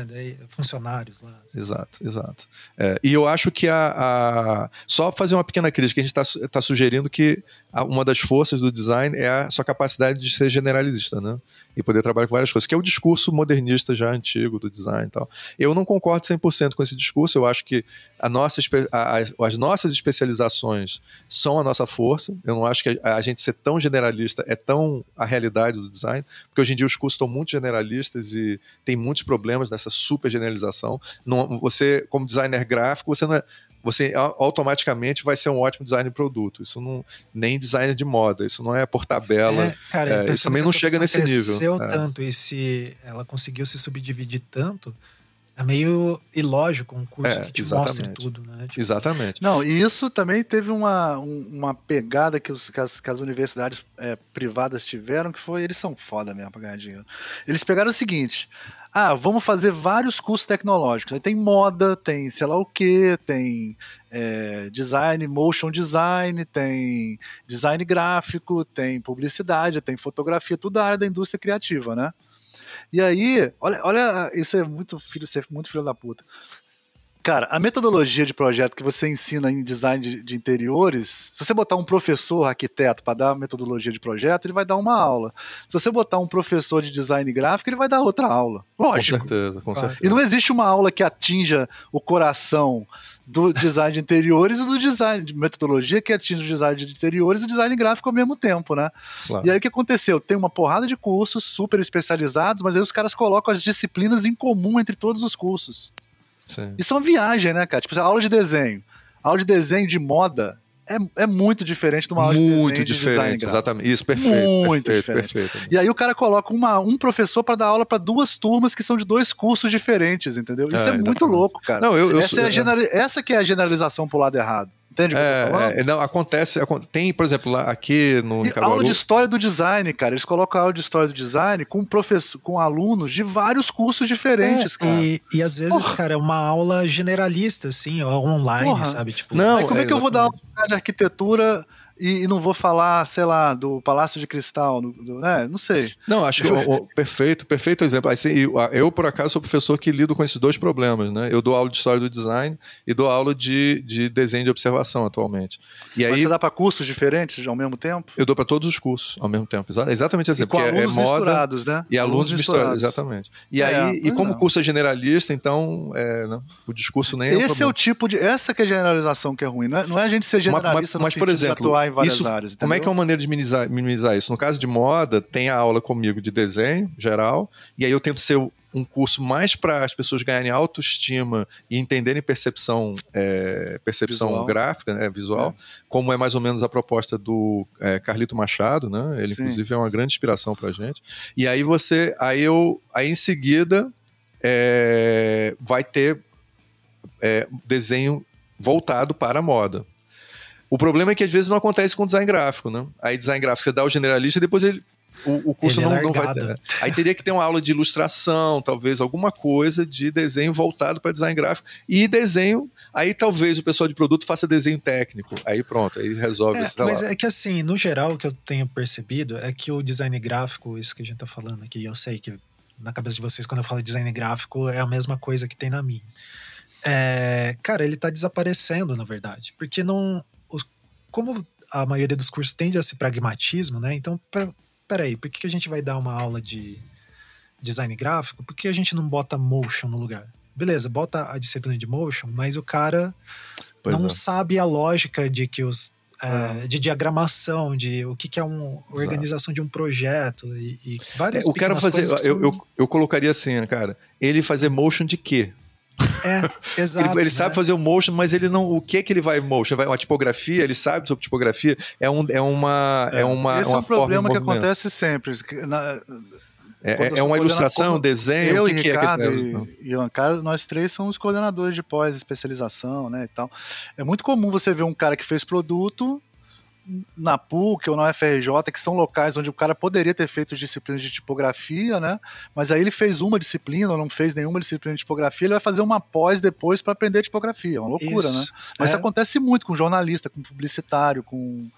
né? Funcionários lá. Exato, exato. É, e eu acho que a, a- Só fazer uma pequena crítica, a gente está sugerindo que a- uma das forças do design é a sua capacidade de ser generalista, né? E poder trabalhar com várias coisas, que é o discurso modernista já antigo do design e tal. Eu não concordo 100% com esse discurso, eu acho que a nossa, a- as nossas especializações são a nossa força. Eu não acho que a, a gente ser tão generalista é tão a realidade do design, porque hoje em dia os cursos estão muito generalistas e tem muitos problemas nessa super generalização. Não, você, como designer gráfico, você não é. Você automaticamente vai ser um ótimo designer de produto. Isso não. Nem designer de moda. Isso não é por tabela. É, cara, é, isso também não chega nesse nível. cresceu É. tanto e se ela conseguiu se subdividir tanto, é meio ilógico um curso É, que te exatamente. mostre tudo, né? Tipo, Exatamente. Não, e isso também teve uma, um- uma pegada que, os- que as, que as universidades é, privadas tiveram, que foi, eles são foda mesmo pra ganhar dinheiro. Eles pegaram o seguinte, ah, vamos fazer vários cursos tecnológicos. Aí tem moda, tem sei lá o que, tem é, design, motion design, tem design gráfico, tem publicidade, tem fotografia, tudo da área da indústria criativa, né? E aí, olha, olha, isso é muito filho, é muito filho da puta. Cara, a metodologia de projeto que você ensina em design de, de interiores, se você botar um professor arquiteto para dar metodologia de projeto, ele vai dar uma aula. Se você botar um professor de design gráfico, ele vai dar outra aula. Com Lógico. certeza, com certeza. E não existe uma aula que atinja o coração do design de interiores e do design de metodologia que atinja o design de interiores e o design gráfico ao mesmo tempo, né? Claro. E aí o que aconteceu? Tem uma porrada de cursos super especializados, mas aí os caras colocam as disciplinas em comum entre todos os cursos. Sim. Isso é uma viagem, né, cara? Tipo, a aula de desenho. Aula de desenho de moda é, é muito diferente de uma aula de Muito de design diferente, gráfico. exatamente. Isso, perfeito. Muito perfeito, diferente. perfeito. E aí o cara coloca uma, um professor para dar aula para duas turmas que são de dois cursos diferentes, entendeu? Isso É, é, muito louco, cara. Não, eu, eu essa, sou- é generali- essa que é a generalização pro lado errado. Entende o que eu tô falando? É, é, não, acontece, acon- tem, por exemplo, lá aqui no E Caruaru, aula de história do design, cara. Eles colocam a aula de história do design com professor, com alunos de vários cursos diferentes, é, cara. e, e às vezes, cara, é uma aula generalista, assim, ou online, Porra. sabe? Tipo, Não, Mas como é, é, que eu vou dar aula de arquitetura e, e não vou falar, sei lá, do Palácio de Cristal? Do, do- né? Não sei. Não, acho que o- o- perfeito, perfeito exemplo. Assim, eu, eu, por acaso, sou professor que lido com esses dois problemas, né? Eu dou aula de história do design e dou aula de, de desenho de observação atualmente. E Mas aí você dá para cursos diferentes ao mesmo tempo? eu dou para todos os cursos ao mesmo tempo. Exa- Exatamente assim, E com porque é, é alunos moda misturados, né? e alunos misturados, exatamente. E É, aí, e como é. o curso é generalista, então é, né, o discurso nem é Esse é problema. o tipo de. Essa que é a generalização que é ruim. Não é, não é a gente ser Mas- mas- generalista mas, no por exemplo, atuar em várias isso- áreas. Como é que é entendeu? uma maneira de minimizar, minimizar isso? No caso de moda, tem a aula comigo de desenho geral, e aí eu tento ser um curso mais para as pessoas ganharem autoestima e entenderem percepção, é, percepção Visual. gráfica, né, visual, como é mais ou menos a proposta do é, Carlito Machado, né? Ele Sim. inclusive é uma grande inspiração para gente. E aí você, aí eu, aí em seguida é, vai ter é, desenho voltado para a moda. O problema é que às vezes não acontece com design gráfico, né? Aí design gráfico você dá o generalista e depois ele o, o curso é não, não vai ter. Aí teria que ter uma aula de ilustração, talvez alguma coisa de desenho voltado para design gráfico e desenho. Aí talvez o pessoal de produto faça desenho técnico. Aí pronto, aí resolve É, esse sei mas lá. é que assim, no geral, o que eu tenho percebido é que o design gráfico, isso que a gente tá falando aqui, eu sei que na cabeça de vocês, quando eu falo design gráfico, é a mesma coisa que tem na minha. É, cara, ele tá desaparecendo, na verdade. Porque não. Como a maioria dos cursos tende a esse pragmatismo, né? Então, pe- peraí, por que, a gente vai dar uma aula de design gráfico? Por que a gente não bota motion no lugar? Beleza, bota a disciplina de motion, mas o cara Pois não é. sabe a lógica de que os é, Ah. de diagramação, de o que, que é uma organização de um projeto e, e várias É, o cara fazer. Eu, eu, eu colocaria assim, né, cara. Ele fazer motion de quê? É, <laughs> exato. Ele, ele né? sabe fazer o motion, mas ele não. O que é que ele vai motion? Vai uma tipografia? Ele sabe sobre tipografia? É, um, é uma. É, uma. Esse uma é um problema que acontece sempre. Na- É, é uma ilustração, como, desenho? Eu o que e que Ricardo é que e, e o nós três somos coordenadores de pós-especialização, né, e tal. É muito comum você ver um cara que fez produto na PUC ou na UFRJ, que são locais onde o cara poderia ter feito disciplinas de tipografia, né? Mas aí ele fez uma disciplina, ou não fez nenhuma disciplina de tipografia, ele vai fazer uma pós depois para aprender tipografia. É uma loucura, isso. né? Mas é. isso acontece muito com jornalista, com publicitário, com.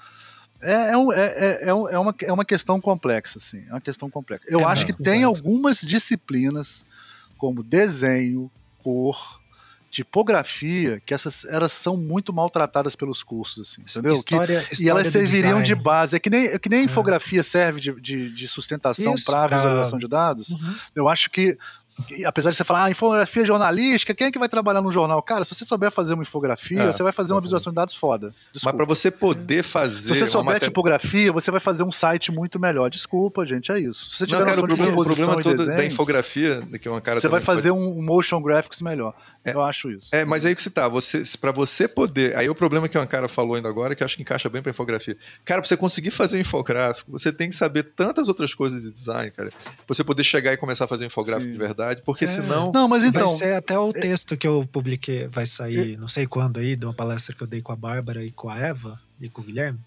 É, é, é, é, é, uma, é uma questão complexa, assim. É uma questão complexa. Eu é acho que tem algumas disciplinas, como desenho, cor, tipografia, que essas elas são muito maltratadas pelos cursos, assim, entendeu? História, que, história e elas serviriam de base. É que nem, é que nem a é. infografia serve de, de, de sustentação para visualização de dados. Uhum. Eu acho que apesar de você falar, ah, infografia jornalística, quem é que vai trabalhar no jornal? Cara, se você souber fazer uma infografia, é, você vai fazer uma visualização de dados foda. Desculpa. Mas para você poder fazer. Se você souber matéria... tipografia, você vai fazer um site muito melhor. Desculpa, gente, é isso. Se você tiver Não, cara, o problema, o problema todo desenho, da infografia, que é uma cara. Você vai fazer pode... um motion graphics melhor. É, eu acho isso. É, mas aí que você tá, você, para você poder. Aí o problema que o cara falou ainda agora, que eu acho que encaixa bem pra infografia. Cara, pra você conseguir fazer um infográfico, você tem que saber tantas outras coisas de design, cara. Pra você poder chegar e começar a fazer um infográfico Sim. de verdade, porque é. senão. Não, mas então. Vai ser até o texto que eu publiquei, vai sair, não sei quando aí, de uma palestra que eu dei com a Bárbara e com a Eva e com o Guilherme.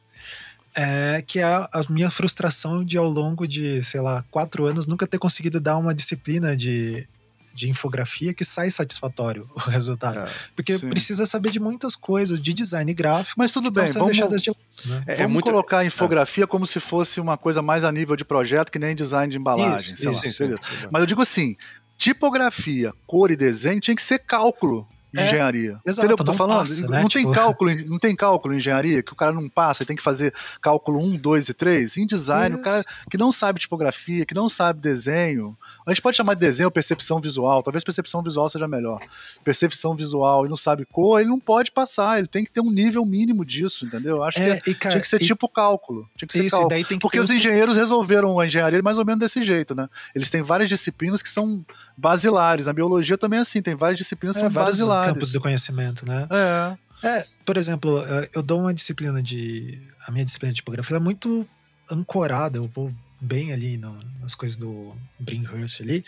É que é a minha frustração de ao longo de, sei lá, quatro anos nunca ter conseguido dar uma disciplina de de infografia que sai satisfatório <laughs> o resultado. É, Porque sim. precisa saber de muitas coisas, de design gráfico. Mas tudo bem, vamos, de, né? é, vamos muito, colocar a infografia é. como se fosse uma coisa mais a nível de projeto que nem design de embalagem. Isso, isso, lá, Mas eu digo assim, tipografia, cor e desenho tinha que ser cálculo é, engenharia. Exato, Entendeu o que eu tô falando? Passa, né? Não, tipo... tem <laughs> cálculo, não tem cálculo em engenharia, que o cara não passa, tem que fazer cálculo 1, 2 e 3. Em design, Isso. o cara que não sabe tipografia, que não sabe desenho, a gente pode chamar de desenho percepção visual, talvez percepção visual seja melhor. Percepção visual e não sabe cor, ele não pode passar, ele tem que ter um nível mínimo disso, entendeu? Eu acho é, que e, cara, tinha que ser e, tipo cálculo. Tinha que ser isso, cálculo. Que Porque os engenheiros resolveram a engenharia mais ou menos desse jeito, né? Eles têm várias disciplinas que são basilares. A biologia também é assim, tem várias disciplinas que é, são basilares. campos do conhecimento, né? É. É, por exemplo, eu dou uma disciplina de. A minha disciplina de tipografia é muito ancorada, eu vou bem ali no, nas coisas do Brinkhurst ali.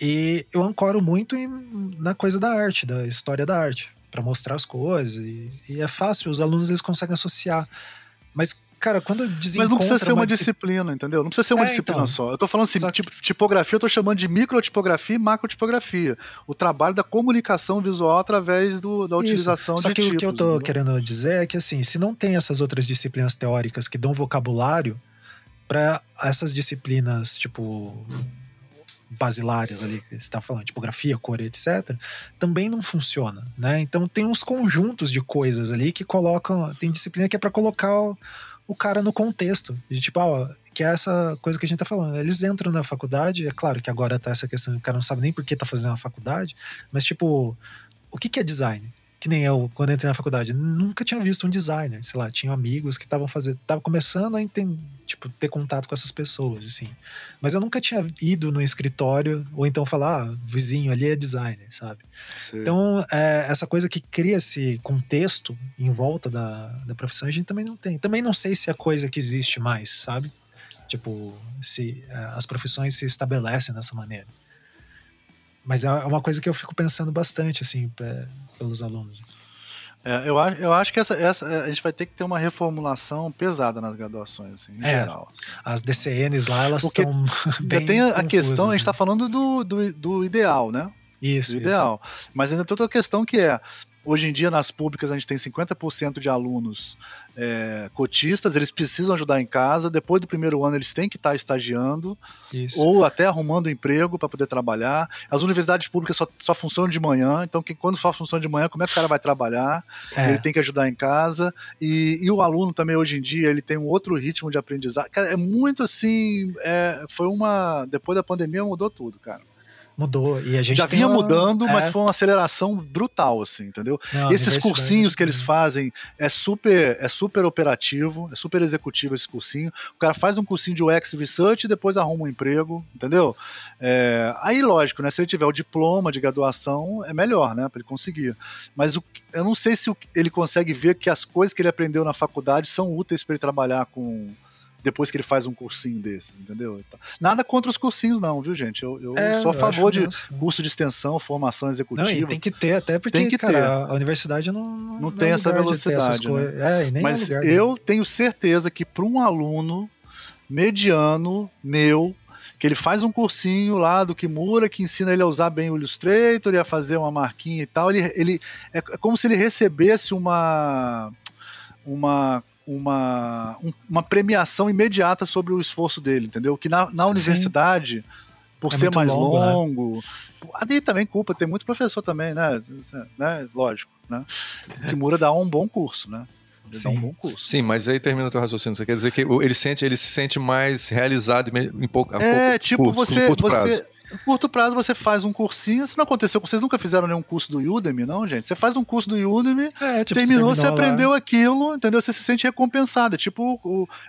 E eu ancoro muito em, na coisa da arte, da história da arte, para mostrar as coisas. E, e, é fácil, os alunos eles conseguem associar. Mas, cara, quando desencontra... Mas não precisa ser uma, disciplina, entendeu? Não precisa ser uma é, disciplina então, só. Eu tô falando assim, tipo, tipografia eu tô chamando de microtipografia e macrotipografia. O trabalho da comunicação visual através do, da utilização Isso. só de que tipos. o que eu tô entendeu? querendo dizer é que, assim, se não tem essas outras disciplinas teóricas que dão vocabulário para essas disciplinas, tipo, basilares ali que você está falando, tipografia, cor, etc., também não funciona, né? Então tem uns conjuntos de coisas ali que colocam, tem disciplina que é para colocar o, o, cara no contexto, de tipo, ó, que é essa coisa que a gente tá falando. Eles entram na faculdade, é claro que agora tá essa questão, o cara não sabe nem por que tá fazendo a faculdade, mas tipo, o que que é design? Que nem eu, quando entrei na faculdade, nunca tinha visto um designer, sei lá, tinha amigos que estavam fazendo, estavam começando a entender, tipo, ter contato com essas pessoas, assim. Mas eu nunca tinha ido no escritório, ou então falar, ah, vizinho ali é designer, sabe? Sim. Então, é, essa coisa que cria esse contexto em volta da, da profissão, a gente também não tem. Também não sei se é coisa que existe mais, sabe? Tipo, se é, as profissões se estabelecem dessa maneira. Mas é uma coisa que eu fico pensando bastante, assim, pelos alunos. É, eu, acho, eu acho que essa, essa, a gente vai ter que ter uma reformulação pesada nas graduações, assim, em é, geral. As DCNs lá, elas estão <laughs> bem tem a, a questão, né? a gente está né? falando do, do, do, ideal, né? Isso, do ideal. Isso. Mas ainda tem outra questão que é, Hoje em dia, nas públicas, a gente tem 50% de alunos é, cotistas, eles precisam ajudar em casa. Depois do primeiro ano, eles têm que estar estagiando Isso. ou até arrumando emprego para poder trabalhar. As universidades públicas só, só funcionam de manhã, então que, quando só funciona de manhã, como é que o cara vai trabalhar? É. Ele tem que ajudar em casa. E, e, o aluno também, hoje em dia, ele tem um outro ritmo de aprendizagem. Cara, é muito assim. É, foi uma. Depois da pandemia, mudou tudo, cara. Mudou. E a gente já vinha uma... mudando, é. mas foi uma aceleração brutal, assim, entendeu? Não, Esses cursinhos que eles fazem é super, é super operativo, é super executivo esse cursinho. O cara faz um cursinho de UX Research e depois arruma um emprego, entendeu? É, aí, lógico, né? Se ele tiver o diploma de graduação, é melhor, né? Para ele conseguir. Mas o, eu não sei se ele consegue ver que as coisas que ele aprendeu na faculdade são úteis para ele trabalhar com depois que ele faz um cursinho desses, entendeu? Nada contra os cursinhos, não, viu, gente? Eu, eu é, sou a favor de curso de extensão, formação executiva. Não, e tem que ter, até porque tem que cara, ter. a universidade não, não, não tem é essa velocidade. Né? É, Mas é lugar, eu tenho certeza que para um aluno mediano meu que ele faz um cursinho lá do Kimura que ensina ele a usar bem o Illustrator e a fazer uma marquinha e tal. Ele, ele é como se ele recebesse uma uma uma, uma premiação imediata sobre o esforço dele, entendeu? Que na, na universidade, por é ser mais longo, né? longo né? ali também culpa, tem muito professor também, né? né? Lógico, né? O Kimura dá um bom curso, né? Ele Sim. dá um bom curso. Sim, mas aí termina o teu raciocínio. Você quer dizer que ele, sente, ele se sente mais realizado em pouco, é, pouco tipo, curto, você, curto você, prazo. Curto prazo você faz um cursinho. Isso não aconteceu, vocês nunca fizeram nenhum curso do Udemy, não, gente? Você faz um curso do Udemy, é, tipo, terminou, você, você aprendeu aquilo, entendeu? Você se sente recompensado. É tipo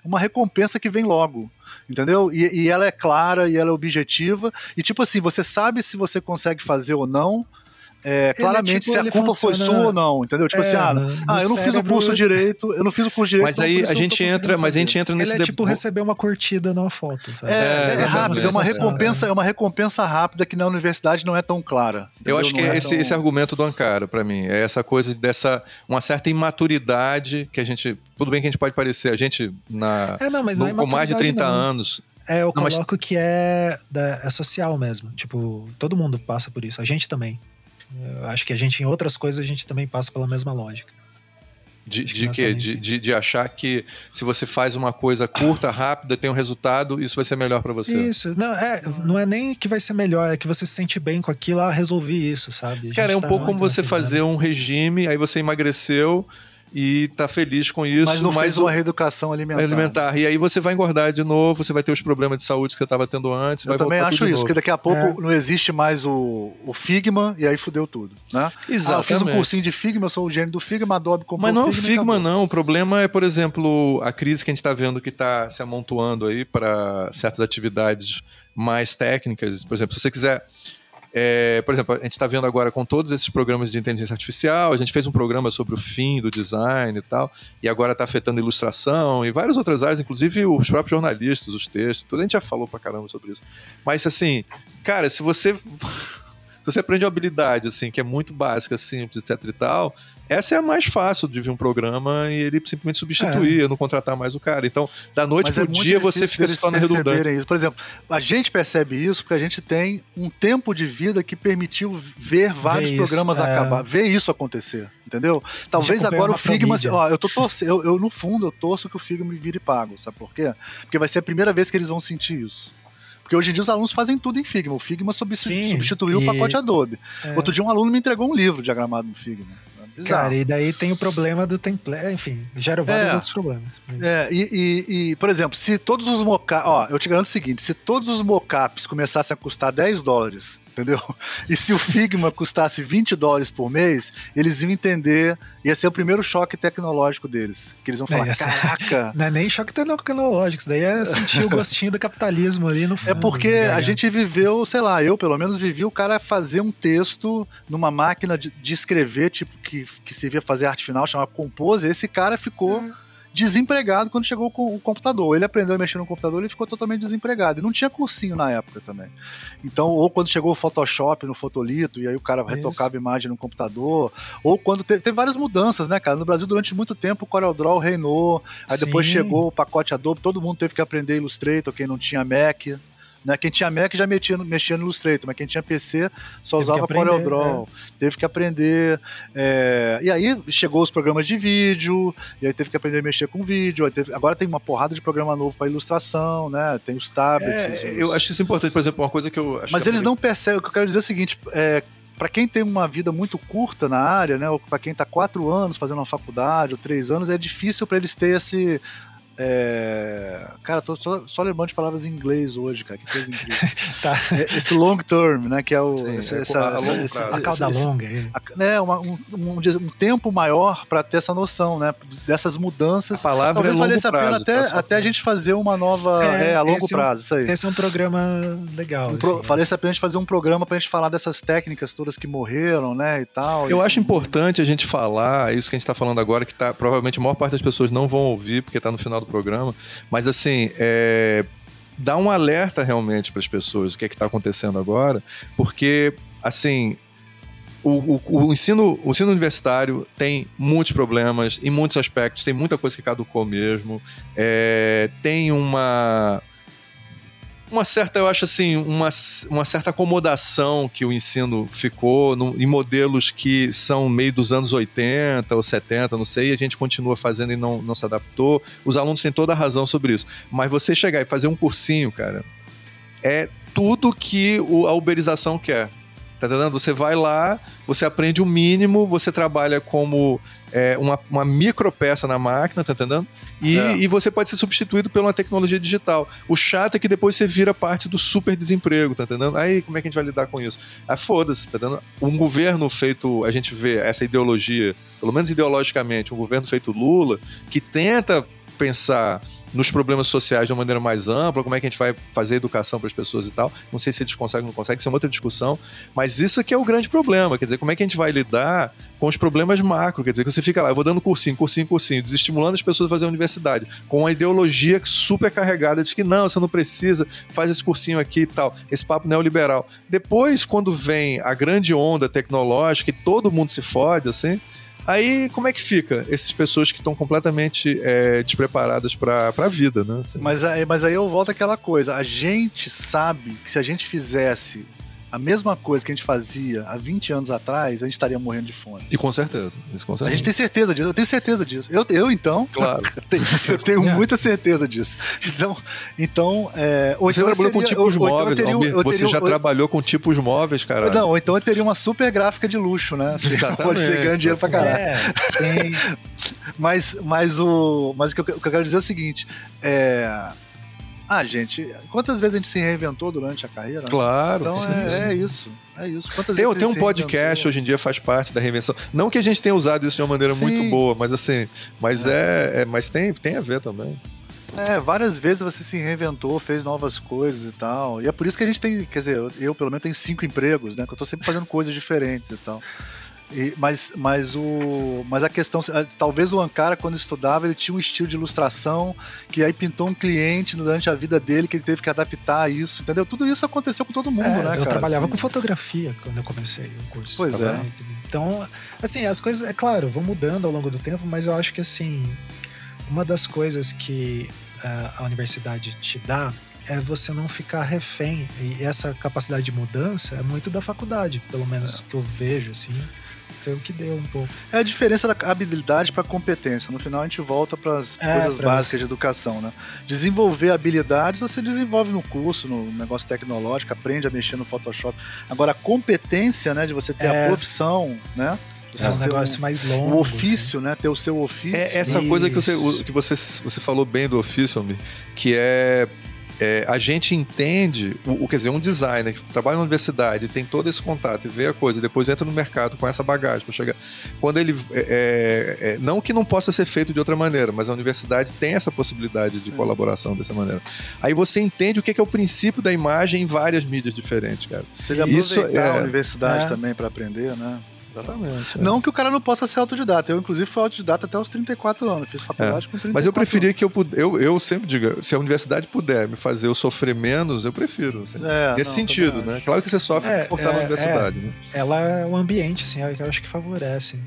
uma recompensa que vem logo entendeu? E, e, ela é clara e ela é objetiva. E tipo assim, você sabe se você consegue fazer ou não é, é, claramente tipo, se a culpa funciona... foi sua ou não, entendeu? Tipo assim, é, assim, ah, ah eu não fiz o curso direito, eu não fiz o curso direito. Mas aí a gente entra, mas a gente entra nesse ele é tipo receber uma curtida numa foto, sabe? É, é, é rápido, é uma recompensa, é uma recompensa rápida que na universidade não é tão clara. Entendeu? Eu acho que é esse, tão... esse argumento do Ankara para mim, é essa coisa dessa uma certa imaturidade que a gente, tudo bem que a gente pode parecer, a gente na é, não, mas no, não com mais de 30 não. anos é, eu não, coloco mas... que é, da, é social mesmo. Tipo, todo mundo passa por isso. A gente também. Eu acho que a gente, em outras coisas, a gente também passa pela mesma lógica. De, de quê? De, de, de, achar que se você faz uma coisa curta, rápida, tem um resultado, isso vai ser melhor para você. Isso. Não é, não é nem que vai ser melhor, é que você se sente bem com aquilo, ah, resolvi isso, sabe? Cara, é um tá pouco como você fazer um regime, aí você emagreceu e tá feliz com isso. Mas não mas fez uma reeducação alimentar. alimentar. E aí você vai engordar de novo, você vai ter os problemas de saúde que você estava tendo antes. Eu também acho isso, porque daqui a pouco é. não existe mais o, o Figma e aí fudeu tudo. Né? Exato. Ah, eu fiz um cursinho de Figma, eu sou o gênio do Figma, Adobe comprou Mas não é o Figma, não. O problema é, por exemplo, a crise que a gente está vendo que está se amontoando aí para certas atividades mais técnicas. Por exemplo, se você quiser é, por exemplo, a gente está vendo agora com todos esses programas de inteligência artificial, a gente fez um programa sobre o fim do design e tal, e agora está afetando ilustração e várias outras áreas, inclusive os próprios jornalistas, os textos, tudo a gente já falou pra caramba sobre isso. Mas assim, cara, se você se você aprende uma habilidade assim que é muito básica, simples, etc e tal, essa é a mais fácil de vir um programa e ele simplesmente substituir, é. não contratar mais o cara. Então, da noite Mas pro é dia você fica se tornando redundante. Isso. Por exemplo, a gente percebe isso porque a gente tem um tempo de vida que permitiu ver vários ver programas isso, é. acabar, ver isso acontecer, entendeu? Talvez agora o Figma, ó, eu tô torcendo, eu, eu, no fundo eu torço que o Figma me vire pago, sabe por quê? Porque vai ser a primeira vez que eles vão sentir isso. Porque hoje em dia os alunos fazem tudo em Figma. O Figma substituiu e... o pacote Adobe. É. Outro dia um aluno me entregou um livro diagramado no Figma. Bizarro. Cara, e daí tem o problema do template, enfim, gera vários é, outros problemas. Mas... É, e, e, e, por exemplo, se todos os mockups, ó, eu te garanto o seguinte, se todos os mockups começassem a custar 10 dólares, entendeu? E se o Figma custasse 20 dólares por mês, eles iam entender, ia ser o primeiro choque tecnológico deles, que eles vão falar, é, caraca... <laughs> Não é nem choque tecnológico, isso daí é sentir o <laughs> gostinho do capitalismo ali no é fundo. É porque né, a gente viveu, sei lá, eu pelo menos vivi o cara fazer um texto numa máquina de, de escrever, tipo, que, que servia fazer arte final, chamava Compose, esse cara ficou... É desempregado quando chegou com o computador. Ele aprendeu a mexer no computador, ele ficou totalmente desempregado. E não tinha cursinho na época também. Então, ou quando chegou o Photoshop no fotolito, e aí o cara retocava imagem no computador, ou quando teve, teve, várias mudanças, né, cara? No Brasil, durante muito tempo, o CorelDRAW reinou, aí Sim. depois chegou o pacote Adobe, todo mundo teve que aprender Illustrator, quem não tinha Mac. Né? Quem tinha Mac já mexia, mexia no Illustrator, mas quem tinha PC só teve usava CorelDRAW. É. Teve que aprender. É... E aí chegou os programas de vídeo, e aí teve que aprender a mexer com vídeo. Teve... Agora tem uma porrada de programa novo para ilustração, né? Tem os tablets. É, os... Eu acho isso importante, por exemplo, uma coisa que eu. mas eles não percebem. O que eu quero dizer é o seguinte: é, para quem tem uma vida muito curta na área, né, ou para quem está quatro anos fazendo uma faculdade ou três anos, é difícil para eles ter esse é... Cara, tô só, só, lembrando de palavras em inglês hoje, cara. Que coisa incrível. <laughs> tá. É, esse long term, né? Que é o. Sim, essa, é, essa, a, esse, a cauda esse, longa. A, né, uma, um, um, um, tempo maior para ter essa noção, né? Dessas mudanças. A palavra Talvez é valesse a pena até, tá até a gente fazer uma nova. É, é a longo prazo, um, isso aí. Esse é um programa legal. Um pro, assim, valesse a pena a gente fazer um programa pra gente falar dessas técnicas todas que morreram, né? E tal. Eu e, acho importante a gente falar, isso que a gente tá falando agora, que tá, provavelmente a maior parte das pessoas não vão ouvir, porque tá no final do programa, mas assim, é, dá um alerta realmente para as pessoas o que é está acontecendo agora, porque assim o, o, o, ensino, o ensino universitário tem muitos problemas em muitos aspectos, tem muita coisa que caducou mesmo, é, tem uma uma certa, eu acho assim, uma, uma certa acomodação que o ensino ficou no, em modelos que são meio dos anos 80 ou 70, não sei, e a gente continua fazendo e não, não se adaptou. Os alunos têm toda a razão sobre isso. Mas você chegar e fazer um cursinho, cara, é tudo que o, a uberização quer. Tá entendendo? Você vai lá, você aprende o mínimo, você trabalha como é, uma, uma micro peça na máquina, tá entendendo? E, é. e você pode ser substituído por uma tecnologia digital. O chato é que depois você vira parte do super desemprego, tá entendendo? Aí como é que a gente vai lidar com isso? Ah, foda-se, tá entendendo? Um governo feito, a gente vê essa ideologia, pelo menos ideologicamente, um governo feito Lula, que tenta pensar nos problemas sociais de uma maneira mais ampla, como é que a gente vai fazer educação para as pessoas e tal. Não sei se eles conseguem ou não conseguem, isso é uma outra discussão, mas isso aqui é o grande problema, quer dizer, como é que a gente vai lidar com os problemas macro, quer dizer, que você fica lá, eu vou dando cursinho, cursinho, cursinho, desestimulando as pessoas a fazer a universidade, com uma ideologia super carregada de que não, você não precisa, faz esse cursinho aqui e tal, esse papo neoliberal. Depois, quando vem a grande onda tecnológica e todo mundo se fode, assim, Aí, como é que fica essas pessoas que estão completamente é, despreparadas para a vida, né? Assim. Mas, aí, mas aí eu volto àquela coisa. A gente sabe que se a gente fizesse a mesma coisa que a gente fazia há 20 anos atrás, a gente estaria morrendo de fome. E com certeza. Isso com certeza. A gente tem certeza disso. Eu tenho certeza disso. Eu, eu então. Claro. <laughs> eu tenho é. muita certeza disso. Então. então é, você então trabalhou seria, com tipos ou, móveis, então teria, Almir, Você teria, já ou, trabalhou com tipos móveis, cara. Não, ou então eu teria uma super gráfica de luxo, né? Assim, Exatamente. <laughs> Pode ser ganhar dinheiro pra caralho. É, tem... <laughs> mas, mas, o, mas o, que eu, o que eu quero dizer é o seguinte. É ah, gente, quantas vezes a gente se reinventou durante a carreira? Claro. Então sim, é, sim. é, isso. É isso. Quantas tem, tem um podcast hoje em dia faz parte da reinvenção. Não que a gente tenha usado isso de uma maneira sim. muito boa, mas assim, mas é, é, é, mas tem, tem a ver também. É, várias vezes você se reinventou, fez novas coisas e tal. E é por isso que a gente tem, quer dizer, eu, eu pelo menos tenho cinco empregos, né? Que eu tô sempre fazendo <laughs> coisas diferentes e tal. E, mas, mas, o, mas a questão, talvez o Ankara, quando estudava, ele tinha um estilo de ilustração que aí pintou um cliente durante a vida dele que ele teve que adaptar a isso, entendeu? Tudo isso aconteceu com todo mundo, é, né, eu cara? trabalhava assim. com fotografia quando eu comecei o curso. Pois tá é. Então, assim, as coisas, é claro, vão mudando ao longo do tempo, mas eu acho que, assim, uma das coisas que uh, a universidade te dá é você não ficar refém. E essa capacidade de mudança é muito da faculdade, pelo menos é. que eu vejo, assim foi o que deu um pouco. É a diferença da habilidade para competência. No final a gente volta para as é, coisas básicas de educação, né? Desenvolver habilidades você desenvolve no curso, no negócio tecnológico, aprende a mexer no Photoshop. Agora a competência, né, de você ter é. a profissão, né? é um negócio um, mais longo. O ofício, assim. né? Ter o seu ofício. É essa Isso. coisa que você, que você, você falou bem do ofício, que é é, a gente entende, o, o, quer dizer, um designer que trabalha na universidade, tem todo esse contato e vê a coisa, e depois entra no mercado com essa bagagem para chegar. Quando ele. É, é, é, não que não possa ser feito de outra maneira, mas a universidade tem essa possibilidade de colaboração dessa maneira. Aí você entende o que é, o princípio da imagem em várias mídias diferentes, cara. Você Isso é, a universidade é. também para aprender, né? Exatamente. É. Não que o cara não possa ser autodidata. Eu, inclusive, fui autodidata até os 34 anos. Fiz faculdade é. com 34 Mas eu preferia que eu, eu Eu sempre digo, se a universidade puder me fazer eu sofrer menos, eu prefiro. Assim, é, nesse não, sentido, né? Claro que você sofre é, por estar na é, universidade. Né? Ela é um ambiente, assim, que eu acho que favorece.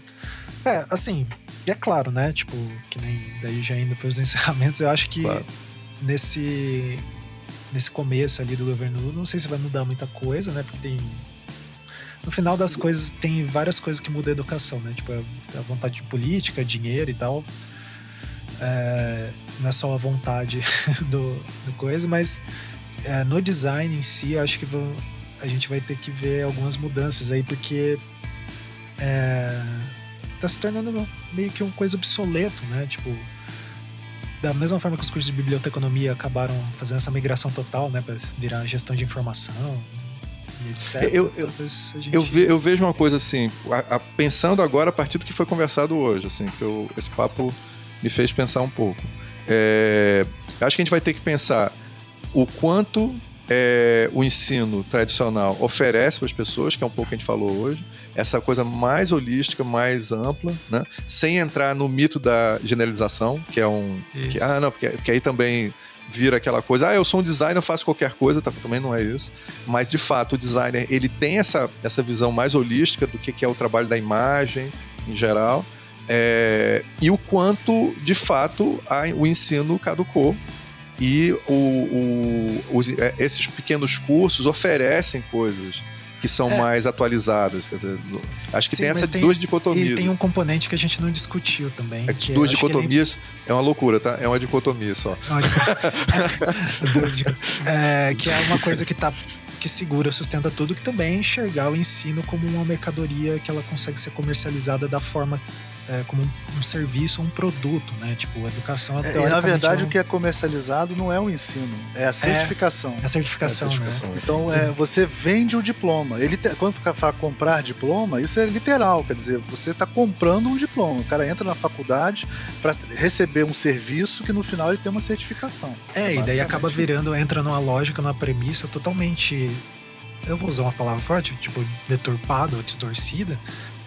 É, assim, e é claro, né? Tipo, que nem daí já indo para os <laughs> encerramentos, eu acho que claro. nesse nesse começo ali do governo não sei se vai mudar muita coisa, né? Porque tem no final das coisas, tem várias coisas que mudam a educação, né? Tipo, a vontade de política, dinheiro e tal. É, não é só a vontade <laughs> do, do coisa, mas é, no design em si, acho que vou, a gente vai ter que ver algumas mudanças aí, porque é, tá se tornando meio que uma coisa obsoleto, né? Tipo, da mesma forma que os cursos de biblioteconomia acabaram fazendo essa migração total, né, para virar gestão de informação, etc. Eu, eu, gente... eu, ve, eu, vejo uma coisa assim, a, a, pensando agora a partir do que foi conversado hoje, assim, que eu, esse papo me fez pensar um pouco. É, acho que a gente vai ter que pensar o quanto é, o ensino tradicional oferece para as pessoas, que é um pouco que a gente falou hoje, essa coisa mais holística, mais ampla, né? sem entrar no mito da generalização, que é um. Que, ah, não, porque, porque aí também vira aquela coisa, ah, eu sou um designer, eu faço qualquer coisa, tá, também não é isso. Mas, de fato, o designer, ele tem essa, essa visão mais holística do que, que é o trabalho da imagem, em geral, é, e o quanto, de fato, a, o ensino caducou e o, o, os, é, esses pequenos cursos oferecem coisas que são é. mais atualizadas. Quer dizer, acho que Sim, tem essas duas dicotomias. E tem um componente que a gente não discutiu também. Essas duas dicotomias é uma loucura, tá? É uma dicotomia só. <laughs> é, que é uma coisa que tá que segura, sustenta tudo, que também é enxergar o ensino como uma mercadoria que ela consegue ser comercializada da forma é, como um, serviço, um produto, né? Tipo, a educação. É, e na verdade, é um... o que é comercializado não é o ensino, é a certificação. É, a certificação, é a certificação né? Então, é, você vende o diploma. Ele quando fala comprar diploma, isso é literal, quer dizer, você está comprando um diploma. O cara entra na faculdade para receber um serviço que no final ele tem uma certificação. É, e daí acaba virando, entra numa lógica, numa premissa totalmente eu vou usar uma palavra forte, tipo deturpada ou distorcida,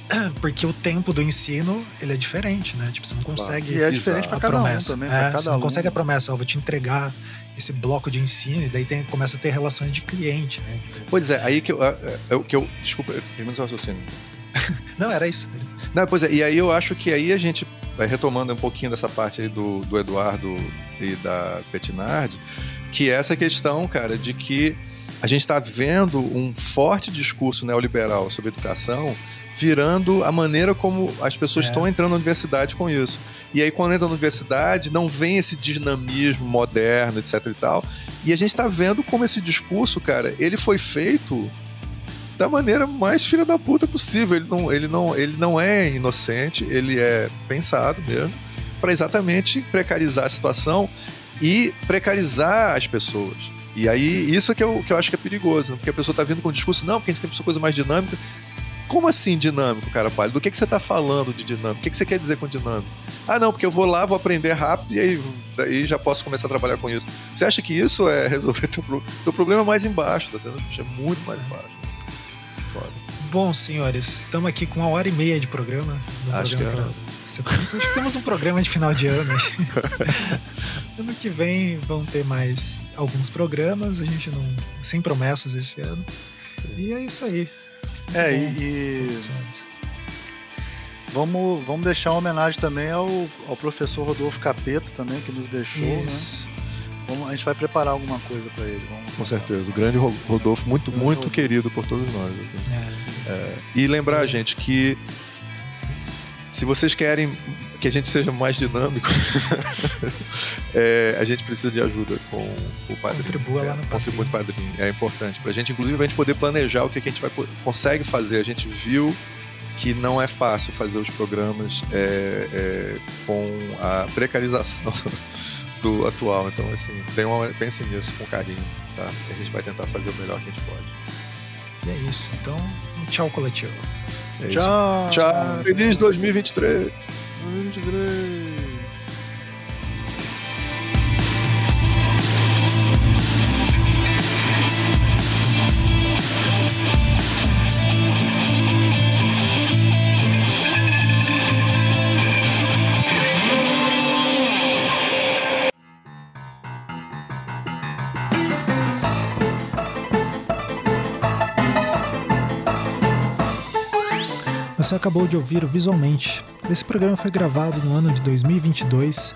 <clears throat> porque o tempo do ensino ele é diferente, né? Tipo, você não consegue. E é diferente para cada promessa. um também. É, você não consegue a promessa, ó, vou te entregar esse bloco de ensino, e daí tem, começa a ter relações de cliente, né? Pois é, aí que eu. É, é, que eu desculpa, termino o raciocínio. <laughs> não, era isso. Não, pois é, e aí eu acho que aí a gente vai retomando um pouquinho dessa parte aí do, do Eduardo e da Petinardi, que é essa questão, cara, de que a gente está vendo um forte discurso neoliberal sobre educação virando a maneira como as pessoas é. estão entrando na universidade com isso. E aí, quando entra na universidade, não vem esse dinamismo moderno, etc e tal. E a gente está vendo como esse discurso, cara, ele foi feito da maneira mais filha da puta possível. Ele não, ele não, ele não é inocente, ele é pensado mesmo para exatamente precarizar a situação e precarizar as pessoas. E aí, isso é que eu, que eu acho que é perigoso, né? porque a pessoa está vindo com um discurso, não, porque a gente tem que ser coisa mais dinâmica. Como assim dinâmico, cara pálido? Do que, que você está falando de dinâmico? O que, que você quer dizer com dinâmico? Ah, não, porque eu vou lá, vou aprender rápido e aí daí já posso começar a trabalhar com isso. Você acha que isso é resolver <laughs> teu, teu problema é mais embaixo, tá entendendo? É muito mais embaixo. Foda. Bom, senhores, estamos aqui com uma hora e meia de programa. Acho programa que é. Acho que temos um programa de final de ano. <laughs> ano que vem vão ter mais alguns programas, a gente não. sem promessas esse ano. Sim. E é isso aí. É, e, e, vamos, vamos deixar uma homenagem também ao, ao professor Rodolfo Capeta também, que nos deixou, né? Isso. né? Vamos, a gente vai preparar alguma coisa para ele. Vamos Com certeza. O grande Rodolfo, muito, muito querido por todos nós. É. É. E lembrar, gente, que se vocês querem que a gente seja mais dinâmico, <laughs> é, a gente precisa de ajuda com o padrinho. Contribua lá no é, Contribua padrinho. É importante pra gente, inclusive, a gente poder planejar o que a gente vai, consegue fazer. A gente viu que não é fácil fazer os programas é, é, com a precarização <laughs> do atual. Então, assim, uma, pense nisso com carinho, tá? A gente vai tentar fazer o melhor que a gente pode. E é isso. Então, um tchau coletivo. É tchau. Tchau. Feliz 2023. 2023. Você acabou de ouvir Visualmente. Esse programa foi gravado no ano de 2022,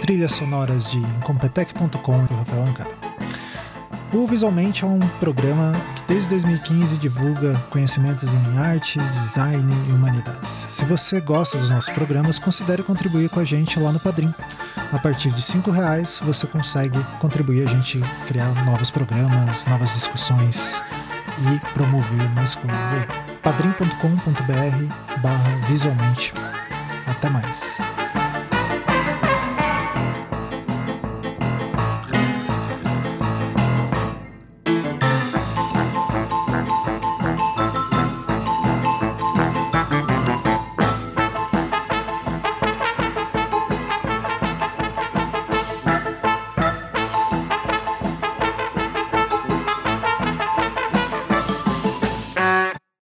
trilhas sonoras de Incompetech.com e Rafael Ancara. O Visualmente é um programa que desde 2015 divulga conhecimentos em arte, design e humanidades. Se você gosta dos nossos programas, considere contribuir com a gente lá no Padrim. A partir de R$ reais você consegue contribuir a gente criar novos programas, novas discussões e promover mais coisas aí padrim.com.br barra visualmente. Até mais.